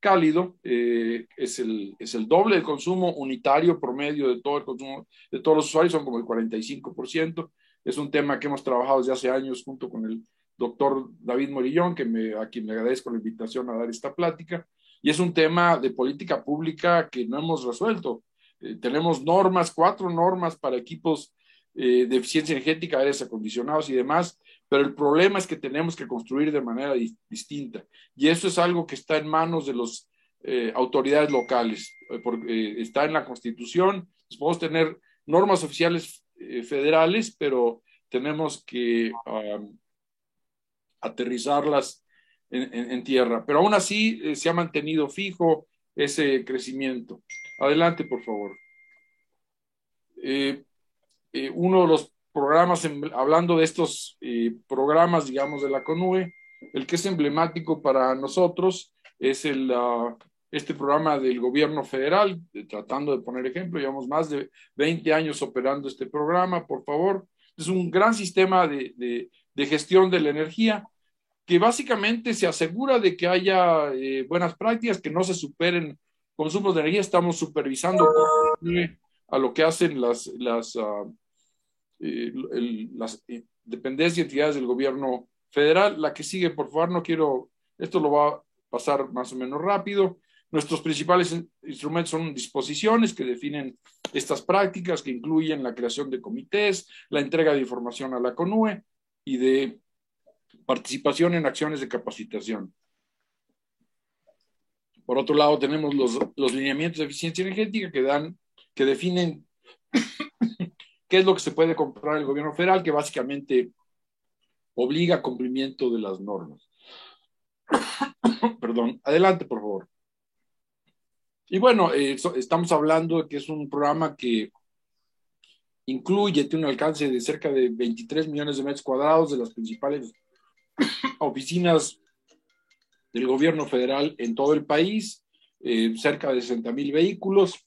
cálido, eh, es, el, es el doble del consumo unitario promedio de todo el consumo de todos los usuarios, son como el 45%. Es un tema que hemos trabajado desde hace años junto con el doctor David Morillón, que me, a quien le agradezco la invitación a dar esta plática. Y es un tema de política pública que no hemos resuelto. Eh, tenemos normas, cuatro normas para equipos eh, de eficiencia energética, aires acondicionados y demás, pero el problema es que tenemos que construir de manera distinta. Y eso es algo que está en manos de las eh, autoridades locales, porque está en la Constitución. podemos tener normas oficiales federales, pero tenemos que aterrizarlas en, tierra. Pero aún así se ha mantenido fijo ese crecimiento. Adelante, por favor. Eh, eh, uno de los programas, hablando de estos eh, programas, digamos, de la CONUE, el que es emblemático para nosotros es el, ah, este programa del gobierno federal, tratando de poner ejemplo, llevamos más de 20 años operando este programa, por favor. Es un gran sistema de, de gestión de la energía que básicamente se asegura de que haya buenas prácticas, que no se superen consumos de energía, estamos supervisando a lo que hacen las, las, ah, eh, eh, dependencias y entidades del gobierno federal. La que sigue, por favor, no quiero, esto lo va a pasar más o menos rápido. Nuestros principales instrumentos son disposiciones que definen estas prácticas, que incluyen la creación de comités, la entrega de información a la CONUE y de participación en acciones de capacitación. Por otro lado, tenemos los, los lineamientos de eficiencia energética que dan, que definen qué es lo que se puede comprar el gobierno federal, que básicamente obliga cumplimiento de las normas. Perdón, adelante, por favor. Y bueno, eh, estamos hablando de que es un programa que incluye, tiene un alcance de cerca de 23 millones de metros cuadrados de las principales oficinas del gobierno federal en todo el país, eh, cerca de 60 mil vehículos,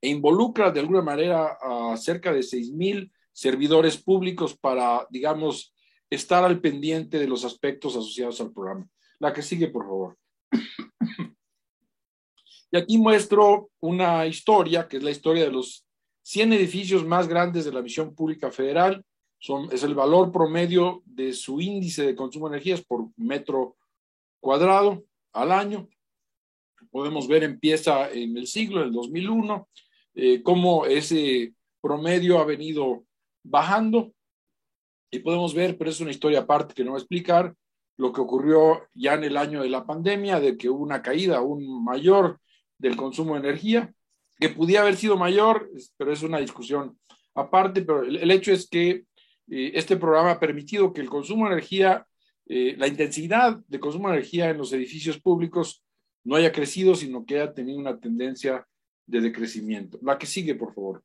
e involucra de alguna manera a cerca de 6 mil servidores públicos para, digamos, estar al pendiente de los aspectos asociados al programa. La que sigue, por favor. Y aquí muestro una historia, que es la historia de los 100 edificios más grandes de la misión pública federal. Es el valor promedio de su índice de consumo de energías por metro cuadrado al año. Podemos ver, empieza en el siglo, en el 2001, eh, cómo ese promedio ha venido bajando. Y podemos ver, pero es una historia aparte que no voy a explicar, lo que ocurrió ya en el año de la pandemia, de que hubo una caída aún mayor del consumo de energía, que podía haber sido mayor, pero es una discusión aparte, pero el, hecho es que eh, este programa ha permitido que el consumo de energía eh, la intensidad de consumo de energía en los edificios públicos no haya crecido, sino que haya tenido una tendencia de decrecimiento. La que sigue, por favor.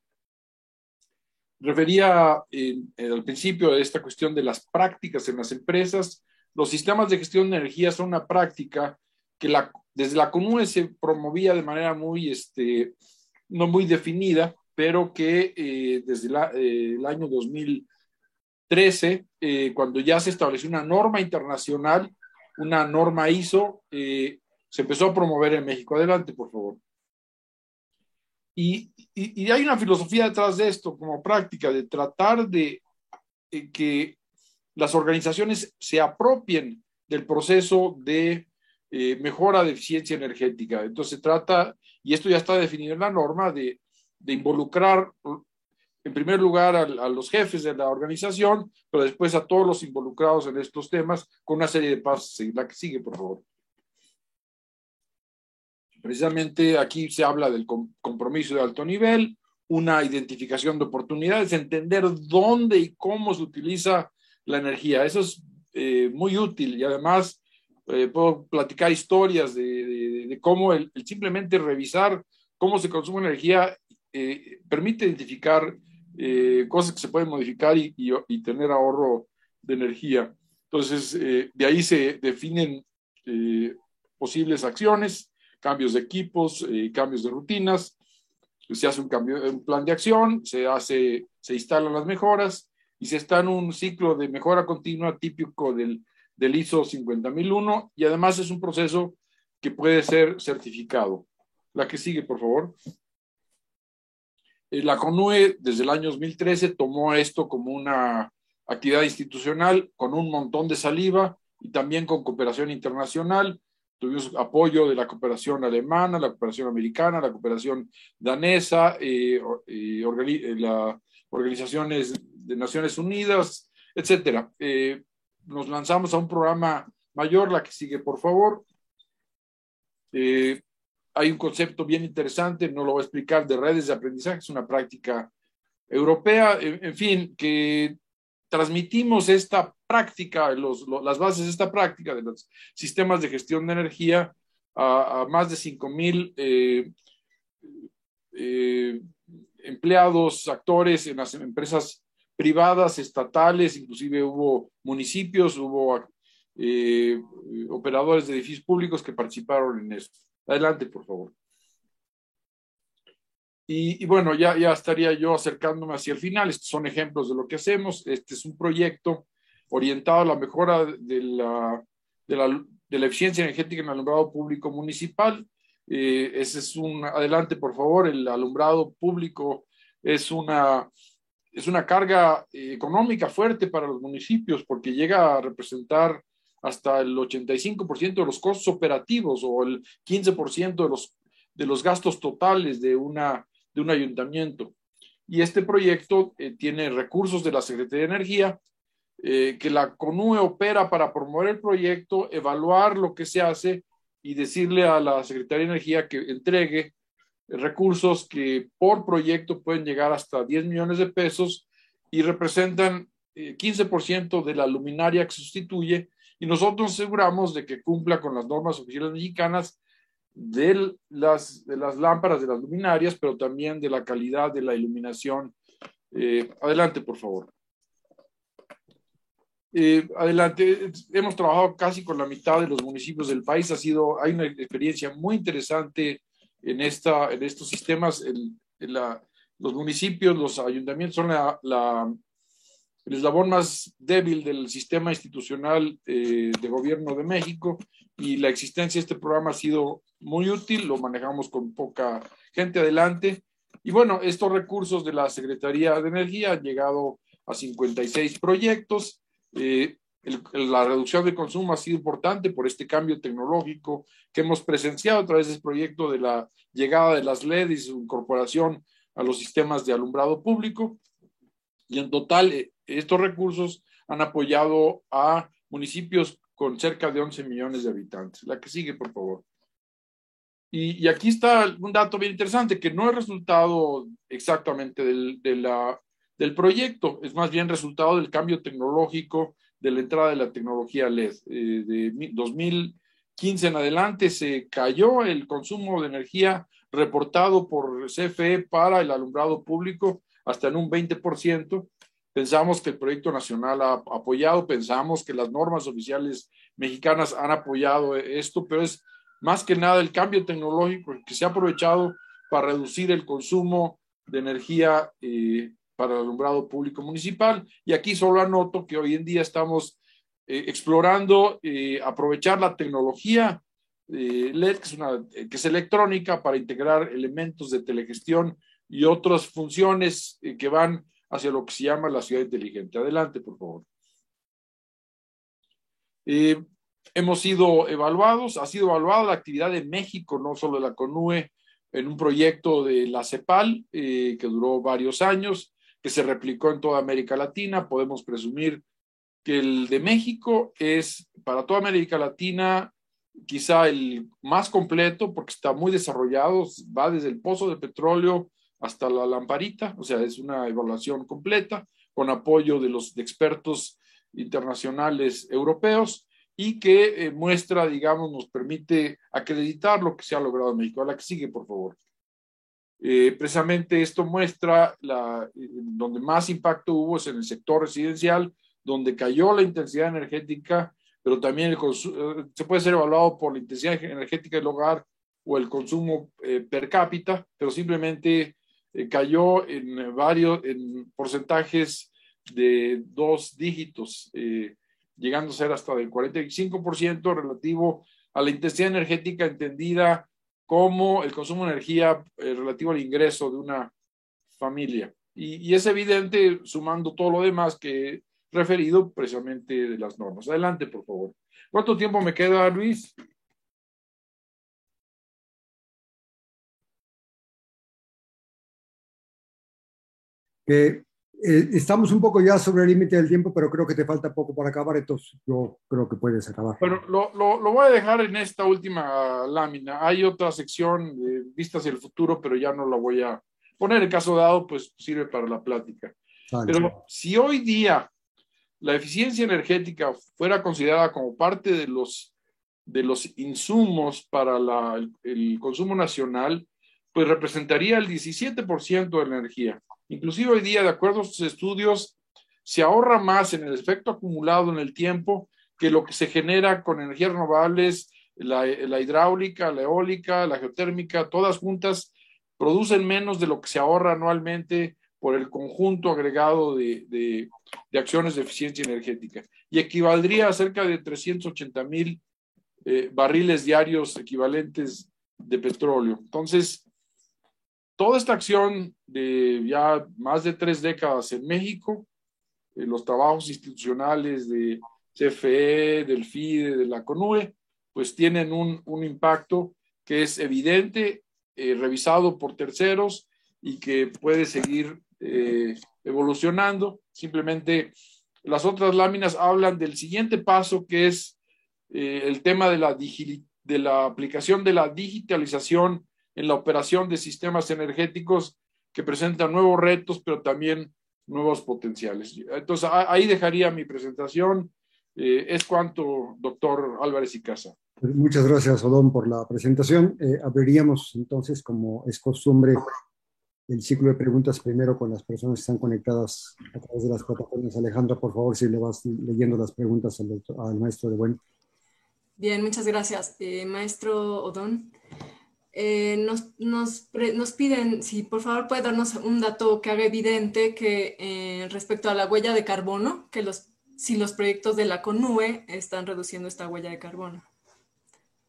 Refería eh, al principio de esta cuestión de las prácticas en las empresas. Los sistemas de gestión de energía son una práctica que la, desde la CONUE se promovía de manera muy, este, no muy definida, pero que eh, desde el año 2000 13, eh, cuando ya se estableció una norma internacional, una norma ISO, eh, se empezó a promover en México. Adelante, por favor. Y, y, hay una filosofía detrás de esto como práctica de tratar de eh, que las organizaciones se apropien del proceso de eh, mejora de eficiencia energética. Entonces se trata, y esto ya está definido en la norma, de, de involucrar en primer lugar a, los jefes de la organización, pero después a todos los involucrados en estos temas con una serie de pasos. La que sigue, por favor. Precisamente aquí se habla del compromiso de alto nivel, una identificación de oportunidades, entender dónde y cómo se utiliza la energía. Eso es eh, muy útil y además eh, puedo platicar historias de, cómo el, simplemente revisar cómo se consume energía eh, permite identificar eh, cosas que se pueden modificar y, y, y, tener ahorro de energía. Entonces, de ahí se definen posibles acciones cambios de equipos, eh, cambios de rutinas, se hace un, cambio, un plan de acción, se, hace, se instalan las mejoras y se está en un ciclo de mejora continua típico del, del ISO 50001 y además es un proceso que puede ser certificado. La que sigue, por favor. Eh, la CONUE desde el año 2013 tomó esto como una actividad institucional con un montón de saliva y también con cooperación internacional tuvimos apoyo de la cooperación alemana, la cooperación americana, la cooperación danesa, eh, eh, las organizaciones de Naciones Unidas, etcétera. Eh, nos lanzamos a un programa mayor, la que sigue, por favor. Hay un concepto bien interesante, no lo voy a explicar, de redes de aprendizaje, es una práctica europea, en fin, que transmitimos esta práctica, las bases de esta práctica de los sistemas de gestión de energía a, a más de 5.000 eh, eh, empleados, actores en las empresas privadas, estatales, inclusive hubo municipios, hubo eh, operadores de edificios públicos que participaron en esto. Adelante, por favor. Y, bueno, ya, ya estaría yo acercándome hacia el final. Estos son ejemplos de lo que hacemos. Este es un proyecto orientado a la mejora de la, de la, de la eficiencia energética en el alumbrado público municipal. Eh, ese es un, adelante por favor, el alumbrado público es una, es una carga económica fuerte para los municipios porque llega a representar hasta el 85% de los costos operativos o el 15% de los, de los gastos totales de una de un ayuntamiento. Y este proyecto eh, tiene recursos de la Secretaría de Energía, eh, que la CONUE opera para promover el proyecto, evaluar lo que se hace y decirle a la Secretaría de Energía que entregue recursos que por proyecto pueden llegar hasta 10 millones de pesos y representan eh, 15% de la luminaria que sustituye y nosotros aseguramos de que cumpla con las normas oficiales mexicanas de las, de las lámparas, de las luminarias, pero también de la calidad de la iluminación. Eh, adelante, por favor. Eh, adelante, hemos trabajado casi con la mitad de los municipios del país. Ha sido, hay una experiencia muy interesante en, esta, en estos sistemas. El, en la, los municipios, los ayuntamientos son la, la, el eslabón más débil del sistema institucional eh, de gobierno de México y la existencia de este programa ha sido muy útil, lo manejamos con poca gente adelante. Y bueno, estos recursos de la Secretaría de Energía han llegado a 56 proyectos. Eh, el, la reducción de consumo ha sido importante por este cambio tecnológico que hemos presenciado a través del proyecto de la llegada de las LED y su incorporación a los sistemas de alumbrado público. Y en total, eh, estos recursos han apoyado a municipios con cerca de 11 millones de habitantes. La que sigue, por favor. Y, y aquí está un dato bien interesante, que no es resultado exactamente del, de la, del proyecto, es más bien resultado del cambio tecnológico de la entrada de la tecnología LED. Eh, de 2015 en adelante se cayó el consumo de energía reportado por CFE para el alumbrado público hasta en un 20%, Pensamos que el proyecto nacional ha apoyado, pensamos que las normas oficiales mexicanas han apoyado esto, pero es más que nada el cambio tecnológico que se ha aprovechado para reducir el consumo de energía eh, para el alumbrado público municipal. Y aquí solo anoto que hoy en día estamos eh, explorando eh, aprovechar la tecnología eh, LED, que es, que es electrónica para integrar elementos de telegestión y otras funciones que van hacia lo que se llama la ciudad inteligente. Adelante, por favor. hemos sido evaluados, ha sido evaluada la actividad de México, no solo de la CONUE, en un proyecto de la CEPAL que duró varios años, que se replicó en toda América Latina. Podemos presumir que el de México es para toda América Latina quizá el más completo porque está muy desarrollado, va desde el pozo de petróleo hasta la lamparita, o sea, es una evaluación completa con apoyo de los expertos internacionales europeos y que eh, muestra, digamos, nos permite acreditar lo que se ha logrado en México. A la que sigue, por favor. Eh, precisamente esto muestra la, donde más impacto hubo es en el sector residencial, donde cayó la intensidad energética, pero también el eh, se puede ser evaluado por la intensidad energética del hogar o el consumo eh, per cápita, pero simplemente cayó en varios en porcentajes de dos dígitos, llegando a ser hasta del 45% relativo a la intensidad energética entendida como el consumo de energía eh, relativo al ingreso de una familia. Y, es evidente, sumando todo lo demás que he referido precisamente de las normas. Adelante, por favor. ¿Cuánto tiempo me queda, Luis? Eh, eh, estamos un poco ya sobre el límite del tiempo, pero creo que te falta poco para acabar, entonces yo creo que puedes acabar. Bueno, lo, lo, lo voy a dejar en esta última lámina. Hay otra sección de vistas del futuro, pero ya no la voy a poner. En caso dado, pues sirve para la plática. Pero si hoy día la eficiencia energética fuera considerada como parte de los, de los insumos para la, el, el consumo nacional, pues representaría el 17% de la energía. Inclusive hoy día, de acuerdo a sus estudios, se ahorra más en el efecto acumulado en el tiempo que lo que se genera con energías renovables, la, hidráulica, la eólica, la geotérmica, todas juntas producen menos de lo que se ahorra anualmente por el conjunto agregado de, acciones de eficiencia energética y equivaldría a cerca de 380 mil eh, barriles diarios equivalentes de petróleo. Entonces, toda esta acción de ya más de tres décadas en México, eh, los trabajos institucionales de CFE, del FIDE, de la CONUE, pues tienen un, impacto que es evidente, eh, revisado por terceros y que puede seguir eh, evolucionando. Simplemente las otras láminas hablan del siguiente paso que es el tema de la, de la aplicación de la digitalización en la operación de sistemas energéticos que presentan nuevos retos, pero también nuevos potenciales. Entonces, ahí dejaría mi presentación. Eh, es cuanto, doctor Álvarez y Casa. Muchas gracias, Odón, por la presentación. Eh, abriríamos entonces, como es costumbre, el ciclo de preguntas primero con las personas que están conectadas a través de las plataformas. Alejandra, por favor, si le vas leyendo las preguntas al, al maestro de Buen. Bien, muchas gracias. Eh, maestro Odón, eh, nos, nos, nos, piden si por favor puede darnos un dato que haga evidente que eh, respecto a la huella de carbono, que los, si los proyectos de la CONUE están reduciendo esta huella de carbono.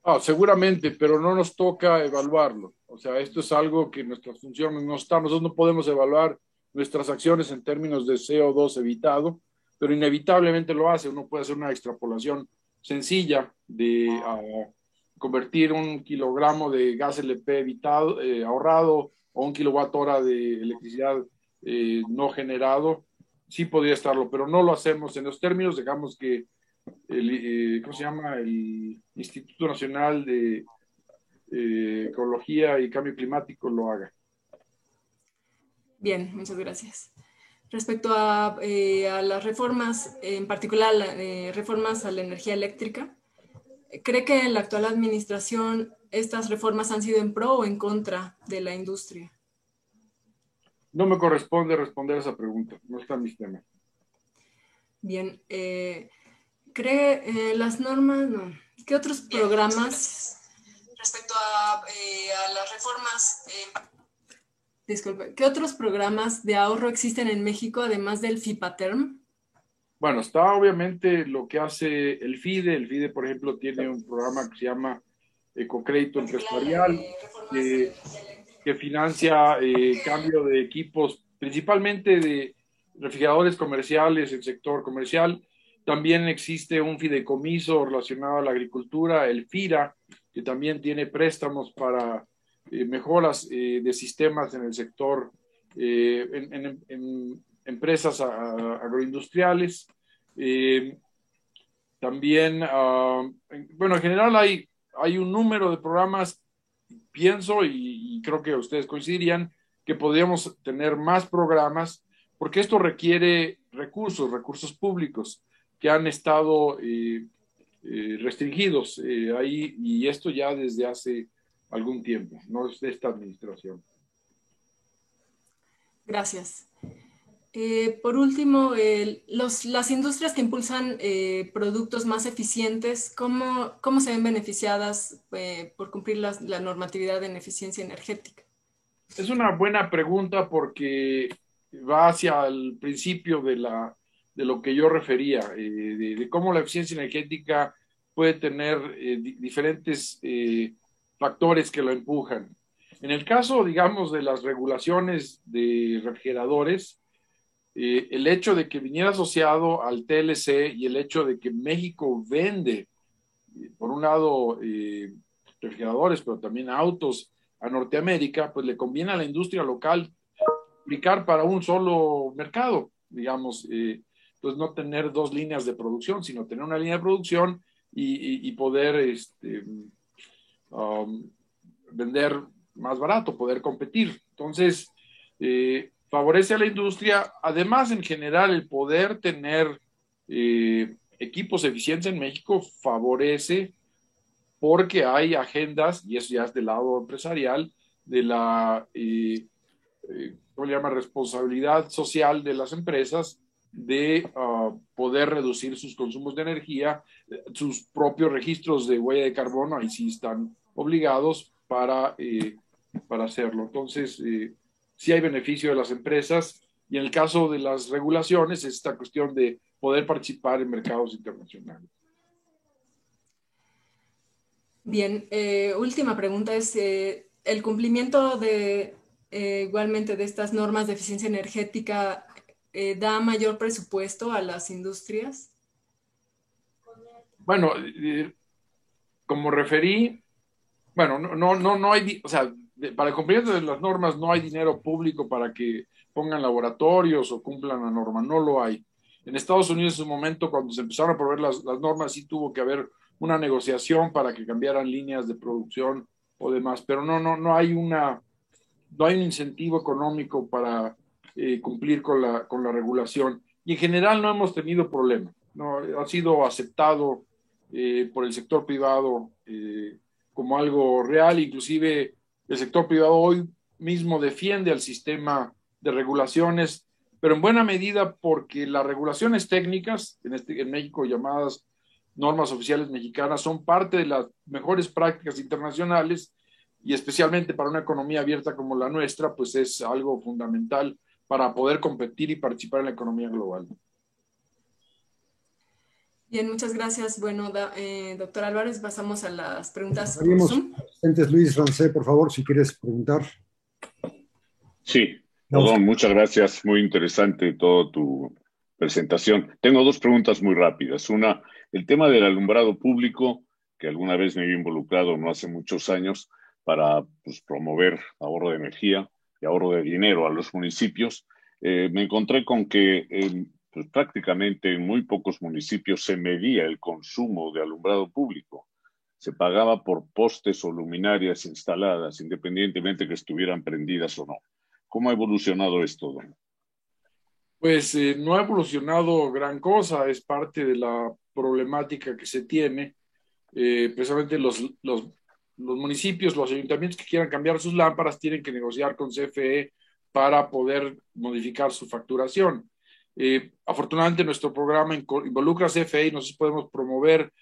Ah, seguramente, pero no nos toca evaluarlo. O sea, esto es algo que nuestras funciones no están. Nosotros no podemos evaluar nuestras acciones en términos de CO2 evitado, pero inevitablemente lo hace. Uno puede hacer una extrapolación sencilla de uh, convertir un kilogramo de gas LP evitado, eh, ahorrado o un kilowatt hora de electricidad eh, no generado, sí podría estarlo, pero no lo hacemos en los términos, dejamos que el, eh, ¿cómo se llama? El Instituto Nacional de Ecología y Cambio Climático lo haga. Bien, muchas gracias. Respecto a, a las reformas, en particular reformas a la energía eléctrica, ¿Cree que en la actual administración estas reformas han sido en pro o en contra de la industria? No me corresponde responder esa pregunta, no está en mis temas. Bien, eh, ¿cree eh, las normas, no. ¿Qué otros programas? Respecto a, eh, a las reformas, disculpe, ¿qué otros programas de ahorro existen en México además del FIPATERM? Bueno, está obviamente lo que hace el FIDE. El FIDE, por ejemplo, tiene un programa que se llama Ecocrédito Empresarial, que financia cambio de equipos, principalmente de refrigeradores comerciales, el sector comercial. También existe un fideicomiso relacionado a la agricultura, el FIRA, que también tiene préstamos para mejoras de sistemas en el sector, empresas agroindustriales. También, ah, bueno, en general hay, hay un número de programas, pienso, y, creo que ustedes coincidirían, que podríamos tener más programas, porque esto requiere recursos, recursos públicos, que han estado eh, eh, restringidos eh, ahí, y esto ya desde hace algún tiempo, no es de esta administración. Gracias. Eh, por último, las industrias que impulsan eh, productos más eficientes, ¿cómo, se ven beneficiadas eh, por cumplir la, normatividad en eficiencia energética? Es una buena pregunta porque va hacia el principio de lo que yo refería, de, cómo la eficiencia energética puede tener diferentes factores que lo empujan. En el caso, digamos, de las regulaciones de refrigeradores, eh, el hecho de que viniera asociado al TLC y el hecho de que México vende, eh, por un lado, eh, refrigeradores, pero también autos a Norteamérica, pues le conviene a la industria local aplicar para un solo mercado, digamos, pues no tener dos líneas de producción, sino tener una línea de producción y, poder este, um, vender más barato, poder competir. Entonces, favorece a la industria, además en general el poder tener eh, equipos eficientes en México favorece porque hay agendas, y eso ya es del lado empresarial, de la, eh, eh, ¿cómo le llama?, responsabilidad social de las empresas de ah, poder reducir sus consumos de energía, sus propios registros de huella de carbono, ahí sí están obligados para, para hacerlo. Entonces, sí hay beneficio de las empresas y en el caso de las regulaciones es esta cuestión de poder participar en mercados internacionales. Bien, eh, última pregunta es, eh, ¿el cumplimiento de eh, igualmente de estas normas de eficiencia energética da mayor presupuesto a las industrias? Bueno, como referí, bueno, no, no, no hay, o sea, para el cumplimiento de las normas no hay dinero público para que pongan laboratorios o cumplan la norma, no lo hay. En Estados Unidos en su momento, cuando se empezaron a proveer las, normas, sí tuvo que haber una negociación para que cambiaran líneas de producción o demás, pero no, no, no hay una, no hay un incentivo económico para eh, cumplir con la, con la regulación. Y en general no hemos tenido problema. No, ha sido aceptado eh, por el sector privado eh, como algo real, inclusive el sector privado hoy mismo defiende al sistema de regulaciones, pero en buena medida porque las regulaciones técnicas, en, este, en México llamadas normas oficiales mexicanas, son parte de las mejores prácticas internacionales y especialmente para una economía abierta como la nuestra, pues es algo fundamental para poder competir y participar en la economía global. Bien, muchas gracias. Bueno, eh, doctor Álvarez, pasamos a las preguntas. Luis Rancé, por favor, si quieres preguntar. Sí, perdón, muchas gracias. Muy interesante toda tu presentación. Tengo dos preguntas muy rápidas. Una, el tema del alumbrado público, que alguna vez me había involucrado no hace muchos años para pues, promover ahorro de energía y ahorro de dinero a los municipios. Eh, me encontré con que pues prácticamente en muy pocos municipios se medía el consumo de alumbrado público. Se pagaba por postes o luminarias instaladas, independientemente que estuvieran prendidas o no. ¿Cómo ha evolucionado esto, don? Pues eh, no ha evolucionado gran cosa, es parte de la problemática que se tiene. Eh, precisamente los, los, los municipios, los ayuntamientos que quieran cambiar sus lámparas tienen que negociar con CFE para poder modificar su facturación. Eh, afortunadamente nuestro programa involucra a CFE y nosotros podemos promover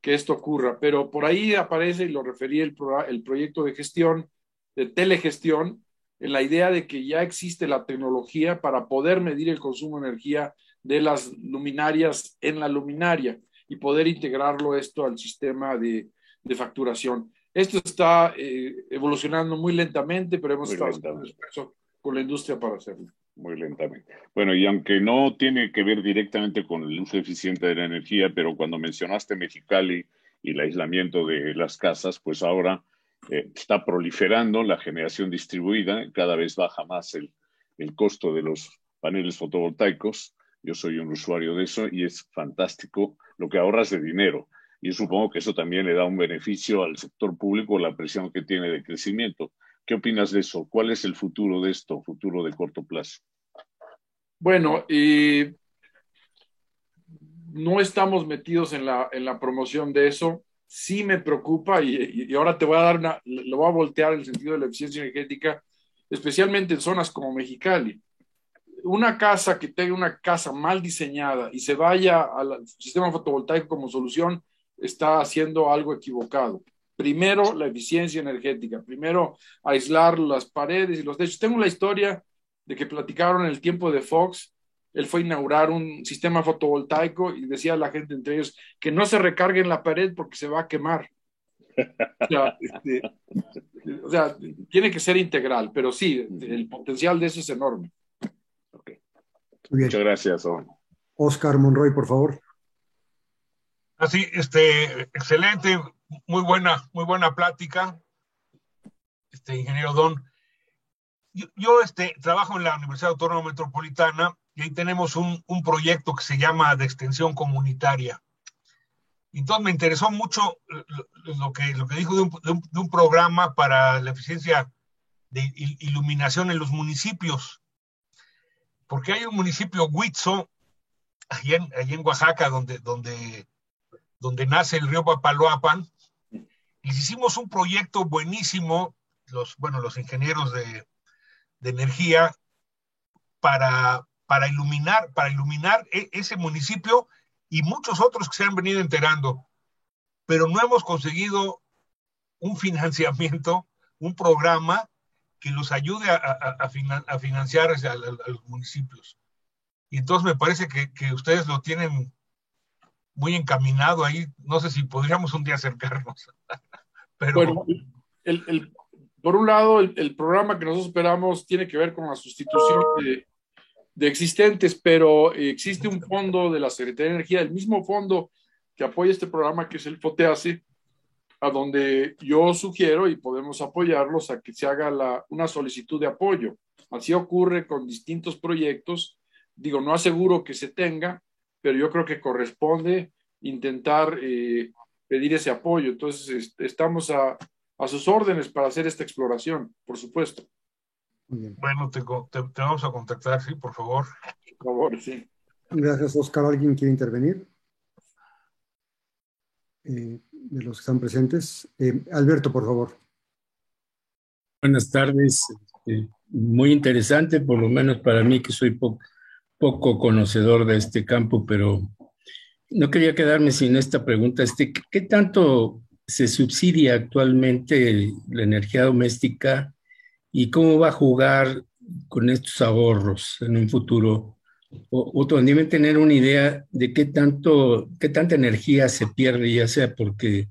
que esto ocurra, pero por ahí aparece, y lo referí el, el proyecto de gestión, de telegestión, en la idea de que ya existe la tecnología para poder medir el consumo de energía de las luminarias en la luminaria y poder integrarlo esto al sistema de, de facturación. Esto está eh, evolucionando muy lentamente, pero hemos estado esfuerzo con la industria para hacerlo. Muy lentamente. Bueno, y aunque no tiene que ver directamente con el uso eficiente de la energía, pero cuando mencionaste Mexicali y el aislamiento de las casas, pues ahora eh, está proliferando la generación distribuida, cada vez baja más el, el costo de los paneles fotovoltaicos. Yo soy un usuario de eso y es fantástico lo que ahorras de dinero. Y supongo que eso también le da un beneficio al sector público, la presión que tiene de crecimiento. ¿Qué opinas de eso? ¿Cuál es el futuro de esto, futuro de corto plazo? Bueno, no estamos metidos en la, en la promoción de eso. Sí me preocupa y, y, ahora te voy a dar una, lo voy a voltear en el sentido de la eficiencia energética, especialmente en zonas como Mexicali una casa que tenga una casa mal diseñada y se vaya al sistema fotovoltaico como solución, está haciendo algo equivocado. Primero, la eficiencia energética. Primero, aislar las paredes y los techos. Tengo la historia de que platicaron en el tiempo de Fox. Él fue a inaugurar un sistema fotovoltaico y decía a la gente entre ellos que no se recargue en la pared porque se va a quemar. O sea, este, o sea, tiene que ser integral, pero sí, el potencial de eso es enorme. Muchas gracias, Oscar Monroy, por favor. Así, este, excelente, muy buena, muy buena plática, este ingeniero Don. Yo, este, trabajo en la Universidad Autónoma Metropolitana y ahí tenemos un, un proyecto que se llama de extensión comunitaria. Entonces me interesó mucho lo, que, lo que dijo de un, de un programa para la eficiencia de iluminación en los municipios porque hay un municipio Huitzo, allí en, en Oaxaca, donde, donde, donde nace el río Papaloapan, les hicimos un proyecto buenísimo, los, bueno, los ingenieros de, de energía, para, para, iluminar, para iluminar e, ese municipio y muchos otros que se han venido enterando, pero no hemos conseguido un financiamiento, un programa que los ayude a, a, financiar a, los municipios. Y entonces me parece que, que, ustedes lo tienen muy encaminado ahí. No sé si podríamos un día acercarnos. Pero... El, el, por un lado, el, el, programa que nosotros esperamos tiene que ver con la sustitución de, de existentes, pero existe un fondo de la Secretaría de Energía, el mismo fondo que apoya este programa, que es el FOTEACE, a donde yo sugiero y podemos apoyarlos a que se haga la, una solicitud de apoyo. Así ocurre con distintos proyectos. Digo, no aseguro que se tenga, pero yo creo que corresponde intentar eh, pedir ese apoyo. Entonces, estamos a, a, sus órdenes para hacer esta exploración, por supuesto. Bueno, te, te, te, vamos a contactar, sí, por favor. Por favor, sí. Gracias, Oscar. ¿Alguien quiere intervenir? Eh, de los que están presentes. Eh, Alberto, por favor. Buenas tardes. Eh, muy interesante, por lo menos para mí, que soy poco conocedor de este campo, pero no quería quedarme sin esta pregunta. Este, ¿Qué tanto se subsidia actualmente la energía doméstica y cómo va a jugar con estos ahorros en un futuro o, también tener una idea de qué tanto, qué tanta energía se pierde, ya sea porque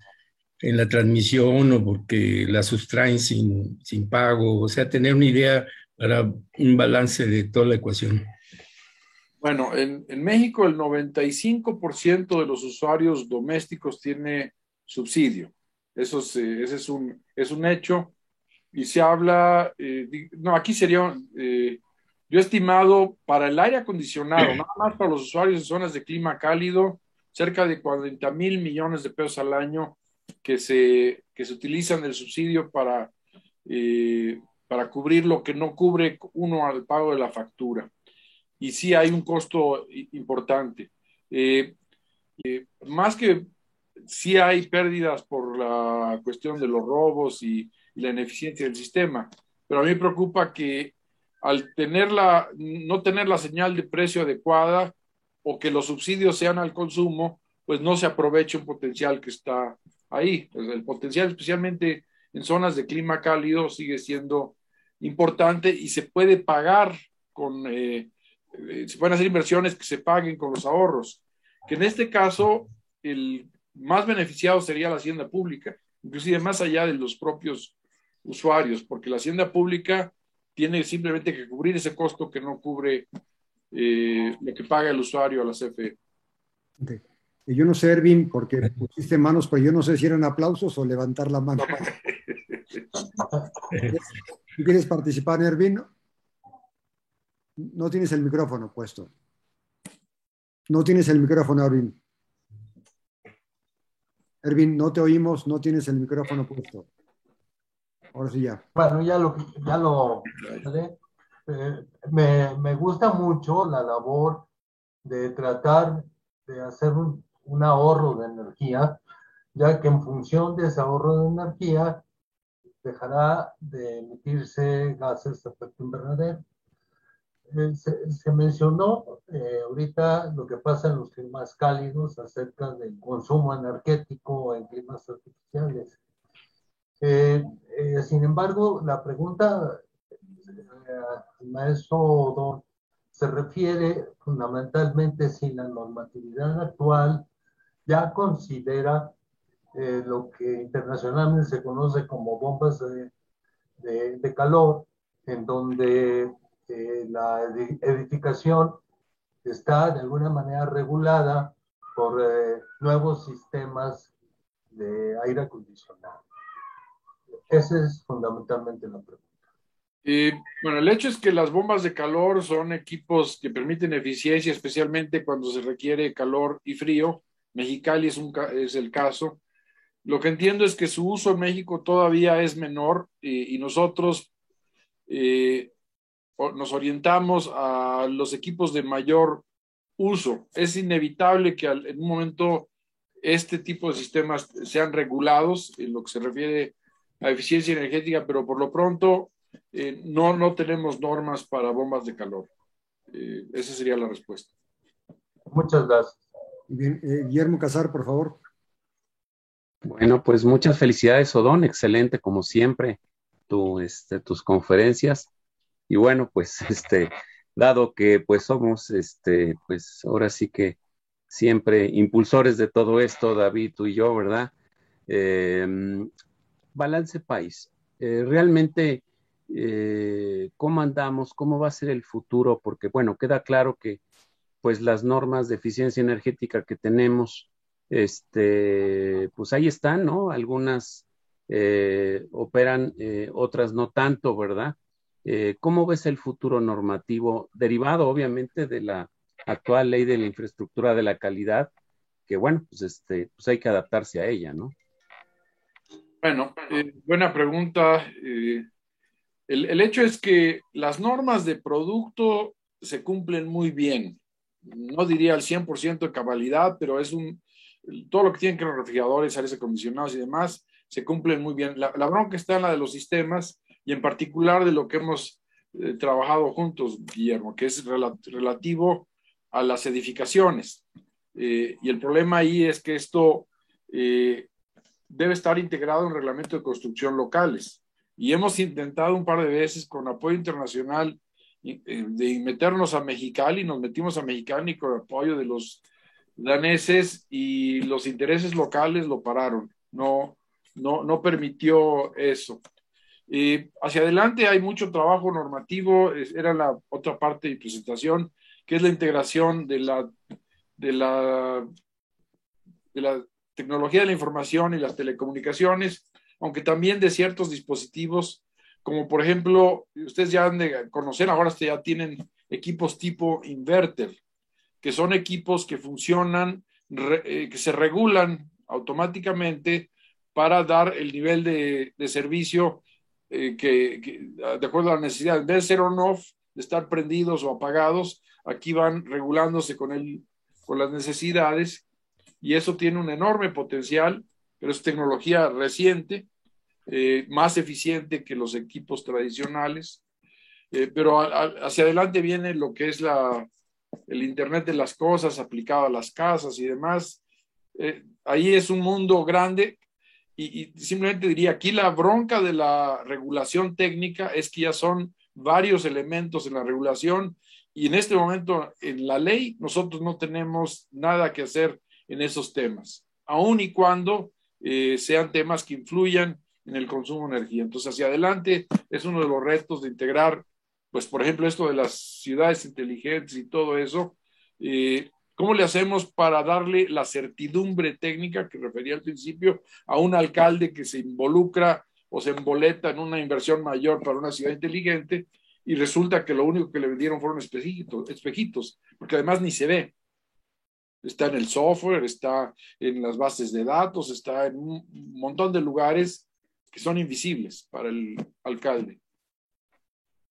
en la transmisión o porque la sustraen sin, sin pago, o sea, tener una idea para un balance de toda la ecuación. Bueno, en, en México el 95% de los usuarios domésticos tiene subsidio. Eso es, eh, ese es un, es un hecho. Y se habla, eh, no, aquí sería eh, yo he estimado para el aire acondicionado, nada más para los usuarios de zonas de clima cálido, cerca de 40 mil millones de pesos al año que se, que se utilizan el subsidio para, eh, para cubrir lo que no cubre uno al pago de la factura. Y sí hay un costo importante. Eh, eh, más que sí hay pérdidas por la cuestión de los robos y, y la ineficiencia del sistema, pero a mí me preocupa que al tener la, no tener la señal de precio adecuada o que los subsidios sean al consumo, pues no se aprovecha un potencial que está ahí. El potencial, especialmente en zonas de clima cálido, sigue siendo importante y se puede pagar con, eh, se pueden hacer inversiones que se paguen con los ahorros, que en este caso el más beneficiado sería la hacienda pública. inclusive más allá de los propios usuarios, porque la hacienda pública tiene simplemente que cubrir ese costo que no cubre eh, lo que paga el usuario a la CFE. Y yo no sé, Ervin, porque pusiste manos, pero yo no sé si eran aplausos o levantar la mano. ¿Tú quieres participar, Ervin? No tienes el micrófono puesto. No tienes el micrófono, Ervin. Ervin, no te oímos, no tienes el micrófono puesto. Ahora sí ya. Bueno, ya lo, ya lo eh, me, me, gusta mucho la labor de tratar de hacer un, ahorro de energía, ya que en función de ese ahorro de energía dejará de emitirse gases de efecto invernadero. Eh, se, mencionó eh, ahorita lo que pasa en los climas cálidos acerca del consumo energético en climas artificiales. Eh, sin embargo, la pregunta al maestro Don se refiere fundamentalmente si la normatividad actual ya considera lo que internacionalmente se conoce como bombas de, de, de calor, en donde eh, la edificación está de alguna manera regulada por eh, nuevos sistemas de aire acondicionado. Esa es fundamentalmente la pregunta. Y bueno, el hecho es que las bombas de calor son equipos que permiten eficiencia, especialmente cuando se requiere calor y frío. Mexicali es, un, es el caso. Lo que entiendo es que su uso en México todavía es menor y, nosotros eh, nos orientamos a los equipos de mayor uso. Es inevitable que en un momento este tipo de sistemas sean regulados en lo que se refiere a eficiencia energética, pero por lo pronto eh, no, no tenemos normas para bombas de calor. Eh, esa sería la respuesta. Muchas gracias. Bien, eh, Guillermo Casar, por favor. Bueno, pues muchas felicidades, Odón. Excelente, como siempre, tu, este, tus conferencias. Y bueno, pues este, dado que pues somos, este, pues ahora sí que siempre impulsores de todo esto, David, tú y yo, ¿verdad? Em, balance país. Eh, realmente, eh, ¿cómo andamos? ¿Cómo va a ser el futuro? Porque, bueno, queda claro que pues las normas de eficiencia energética que tenemos, este, pues ahí están, ¿no? Algunas eh, operan, otras no tanto, ¿verdad? Eh, ¿Cómo ves el futuro normativo derivado, obviamente, de la actual ley de la infraestructura de la calidad? Que bueno, pues, este, pues hay que adaptarse a ella, ¿no? Bueno, eh, buena pregunta. Eh, el, hecho es que las normas de producto se cumplen muy bien. No diría al 100% de cabalidad, pero es un, todo lo que tienen que los refrigeradores, aires acondicionados y demás, se cumplen muy bien. La, la bronca está en la de los sistemas y en particular de lo que hemos eh, trabajado juntos, Guillermo, que es relativo a las edificaciones. Eh, y el problema ahí es que esto eh, debe estar integrado en reglamento de construcción locales. Y hemos intentado un par de veces con apoyo internacional de meternos a Mexicali, nos metimos a Mexicali con apoyo de los daneses y los intereses locales lo pararon. No, no, no permitió eso. Eh, hacia adelante hay mucho trabajo normativo, era la otra parte de presentación, que es la integración de la, de la, de la tecnología de la información y las telecomunicaciones, aunque también de ciertos dispositivos, como por ejemplo, ustedes ya han de conocer, ahora ya tienen equipos tipo inverter, que son equipos que funcionan, eh, que se regulan automáticamente para dar el nivel de servicio eh, que, de acuerdo a la necesidad, de ser on-off, de estar prendidos o apagados, aquí van regulándose con, el, con las necesidades y eso tiene un enorme potencial, pero es tecnología reciente, eh, más eficiente que los equipos tradicionales, eh, pero hacia adelante viene lo que es la, el Internet de las cosas aplicado a las casas y demás. ahí es un mundo grande y, simplemente diría, aquí la bronca de la regulación técnica es que ya son varios elementos en la regulación y en este momento en la ley nosotros no tenemos nada que hacer en esos temas, aun y cuando eh, sean temas que influyan en el consumo de energía. Entonces, hacia adelante es uno de los retos de integrar, pues, por ejemplo, esto de las ciudades inteligentes y todo eso. Eh, ¿Cómo le hacemos para darle la certidumbre técnica que refería al principio a un alcalde que se involucra o se emboleta en una inversión mayor para una ciudad inteligente y resulta que lo único que le vendieron fueron espejitos, espejitos porque además ni se ve. Está en el software, está en las bases de datos, está en un montón de lugares que son invisibles para el alcalde.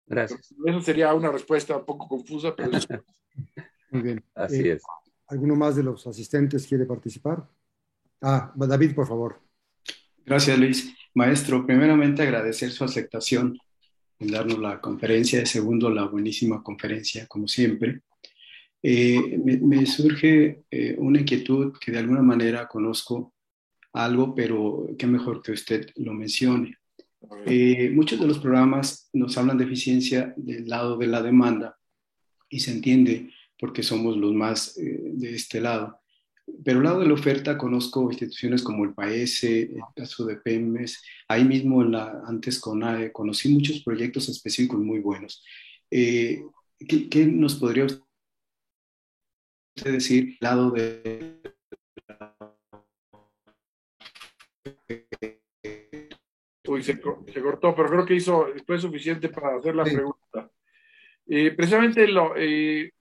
Gracias. Eso sería una respuesta un poco confusa, pero... Muy bien. Así Eh, es. ¿Alguno más de los asistentes quiere participar? Ah, David, por favor. Gracias, Luis. Maestro, primeramente agradecer su aceptación en darnos la conferencia, y segundo, la buenísima conferencia, como siempre. Eh, me, me, surge eh, una inquietud que de alguna manera conozco algo, pero qué mejor que usted lo mencione. Eh, muchos de los programas nos hablan de eficiencia del lado de la demanda y se entiende porque somos los más eh, de este lado. Pero al lado de la oferta conozco instituciones como el PAES, el caso de PEMES, ahí mismo en la, antes con AE, conocí muchos proyectos específicos muy buenos. Eh, ¿qué, ¿qué, nos podría usted decir al lado de Uy, se, se, cortó, pero creo que hizo, fue suficiente para hacer la sí. pregunta. Eh, precisamente lo, eh,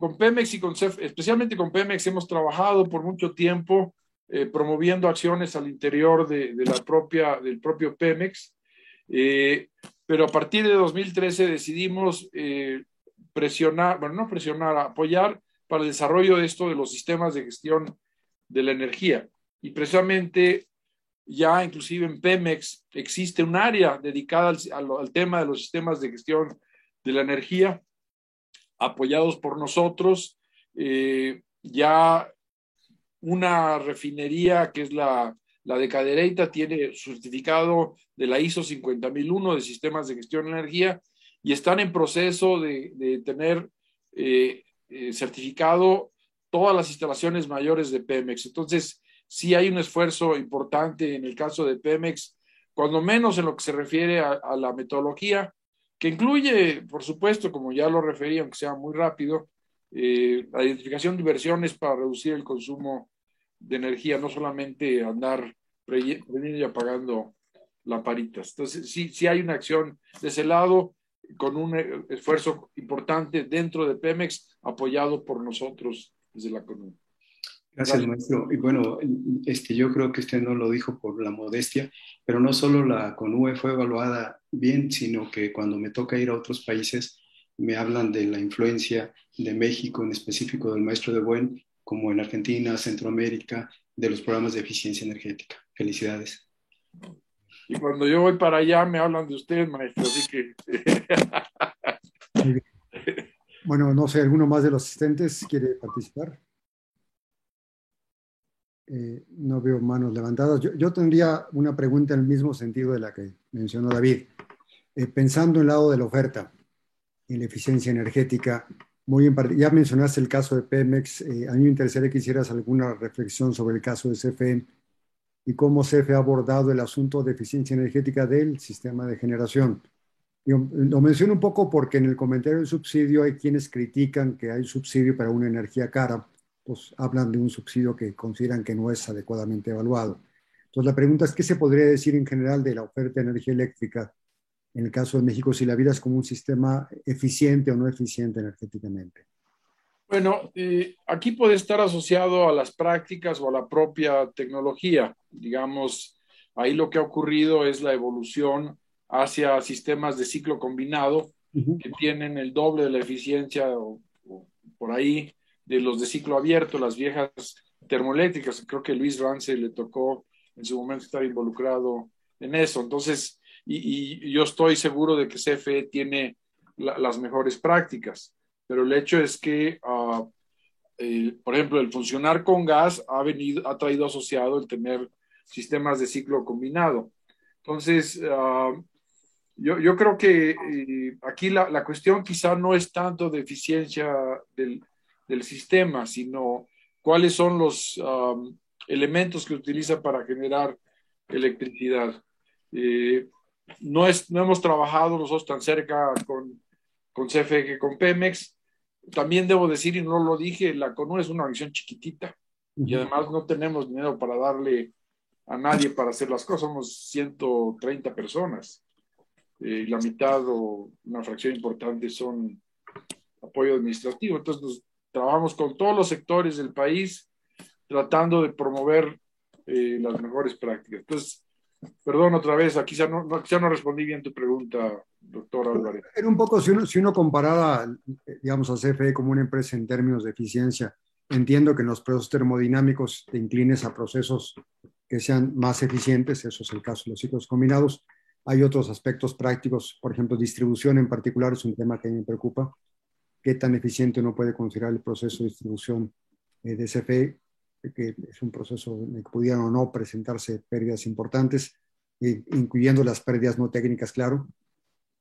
con Pemex y con CEF, especialmente con Pemex, hemos trabajado por mucho tiempo eh, promoviendo acciones al interior de, de, la propia, del propio Pemex, eh, pero a partir de 2013 decidimos eh, presionar, bueno, no presionar, apoyar para el desarrollo de esto de los sistemas de gestión de la energía. Y precisamente ya inclusive en Pemex existe un área dedicada al, al, al tema de los sistemas de gestión de la energía, apoyados por nosotros. Eh, ya una refinería que es la, la de Cadereyta tiene certificado de la ISO 50001 de sistemas de gestión de energía y están en proceso de, de tener eh, eh, certificado todas las instalaciones mayores de Pemex. Entonces, sí hay un esfuerzo importante en el caso de Pemex, cuando menos en lo que se refiere a, a la metodología, que incluye, por supuesto, como ya lo referí, aunque sea muy rápido, eh, la identificación de inversiones para reducir el consumo de energía, no solamente andar prendiendo y apagando lamparitas. Entonces, sí, sí hay una acción de ese lado, con un esfuerzo importante dentro de Pemex, apoyado por nosotros desde la CONU. Gracias, maestro. Y bueno, este, yo creo que usted no lo dijo por la modestia, pero no solo la CONUE fue evaluada bien, sino que cuando me toca ir a otros países, me hablan de la influencia de México, en específico del maestro de Buen, como en Argentina, Centroamérica, de los programas de eficiencia energética. Felicidades. Y cuando yo voy para allá, me hablan de usted, maestro, así que... bueno, no sé, ¿alguno más de los asistentes quiere participar? Eh, no veo manos levantadas. Yo, tendría una pregunta en el mismo sentido de la que mencionó David. Eh, pensando en el lado de la oferta y la eficiencia energética, muy en ya mencionaste el caso de Pemex. Eh, a mí me interesaría que hicieras alguna reflexión sobre el caso de CFE y cómo CFE ha abordado el asunto de eficiencia energética del sistema de generación. Yo, lo menciono un poco porque en el comentario del subsidio hay quienes critican que hay subsidio para una energía cara pues hablan de un subsidio que consideran que no es adecuadamente evaluado. Entonces la pregunta es, ¿qué se podría decir en general de la oferta de energía eléctrica en el caso de México si la vida es como un sistema eficiente o no eficiente energéticamente? Bueno, eh, aquí puede estar asociado a las prácticas o a la propia tecnología. Digamos, ahí lo que ha ocurrido es la evolución hacia sistemas de ciclo combinado uh -huh. que tienen el doble de la eficiencia o, o por ahí de los de ciclo abierto, las viejas termoeléctricas. Creo que Luis Rance le tocó en su momento estar involucrado en eso. Entonces, y, yo estoy seguro de que CFE tiene la, las mejores prácticas, pero el hecho es que, eh, por ejemplo, el funcionar con gas ha, venido, ha traído asociado el tener sistemas de ciclo combinado. Entonces, uh, yo, yo, creo que eh, aquí la, la, cuestión quizá no es tanto de eficiencia del, del sistema, sino cuáles son los um, elementos que utiliza para generar electricidad. Eh, no, es, no hemos trabajado nosotros tan cerca con, con CFE que con Pemex. También debo decir, y no lo dije, la CONU es una organización chiquitita y además no tenemos dinero para darle a nadie para hacer las cosas. Somos 130 personas. Eh, la mitad o una fracción importante son apoyo administrativo. Entonces, trabajamos con todos los sectores del país tratando de promover eh, las mejores prácticas. Entonces, perdón otra vez, aquí ya no, no, no respondí bien tu pregunta, doctor Álvarez. Era un poco, si uno, si uno comparaba, digamos, a CFE como una empresa en términos de eficiencia, entiendo que en los procesos termodinámicos te inclines a procesos que sean más eficientes, eso es el caso de los ciclos combinados. Hay otros aspectos prácticos, por ejemplo, distribución en particular es un tema que me preocupa. ¿Qué tan eficiente uno puede considerar el proceso de distribución eh, de CFE? Que es un proceso en el que pudieran o no presentarse pérdidas importantes, incluyendo las pérdidas no técnicas, claro,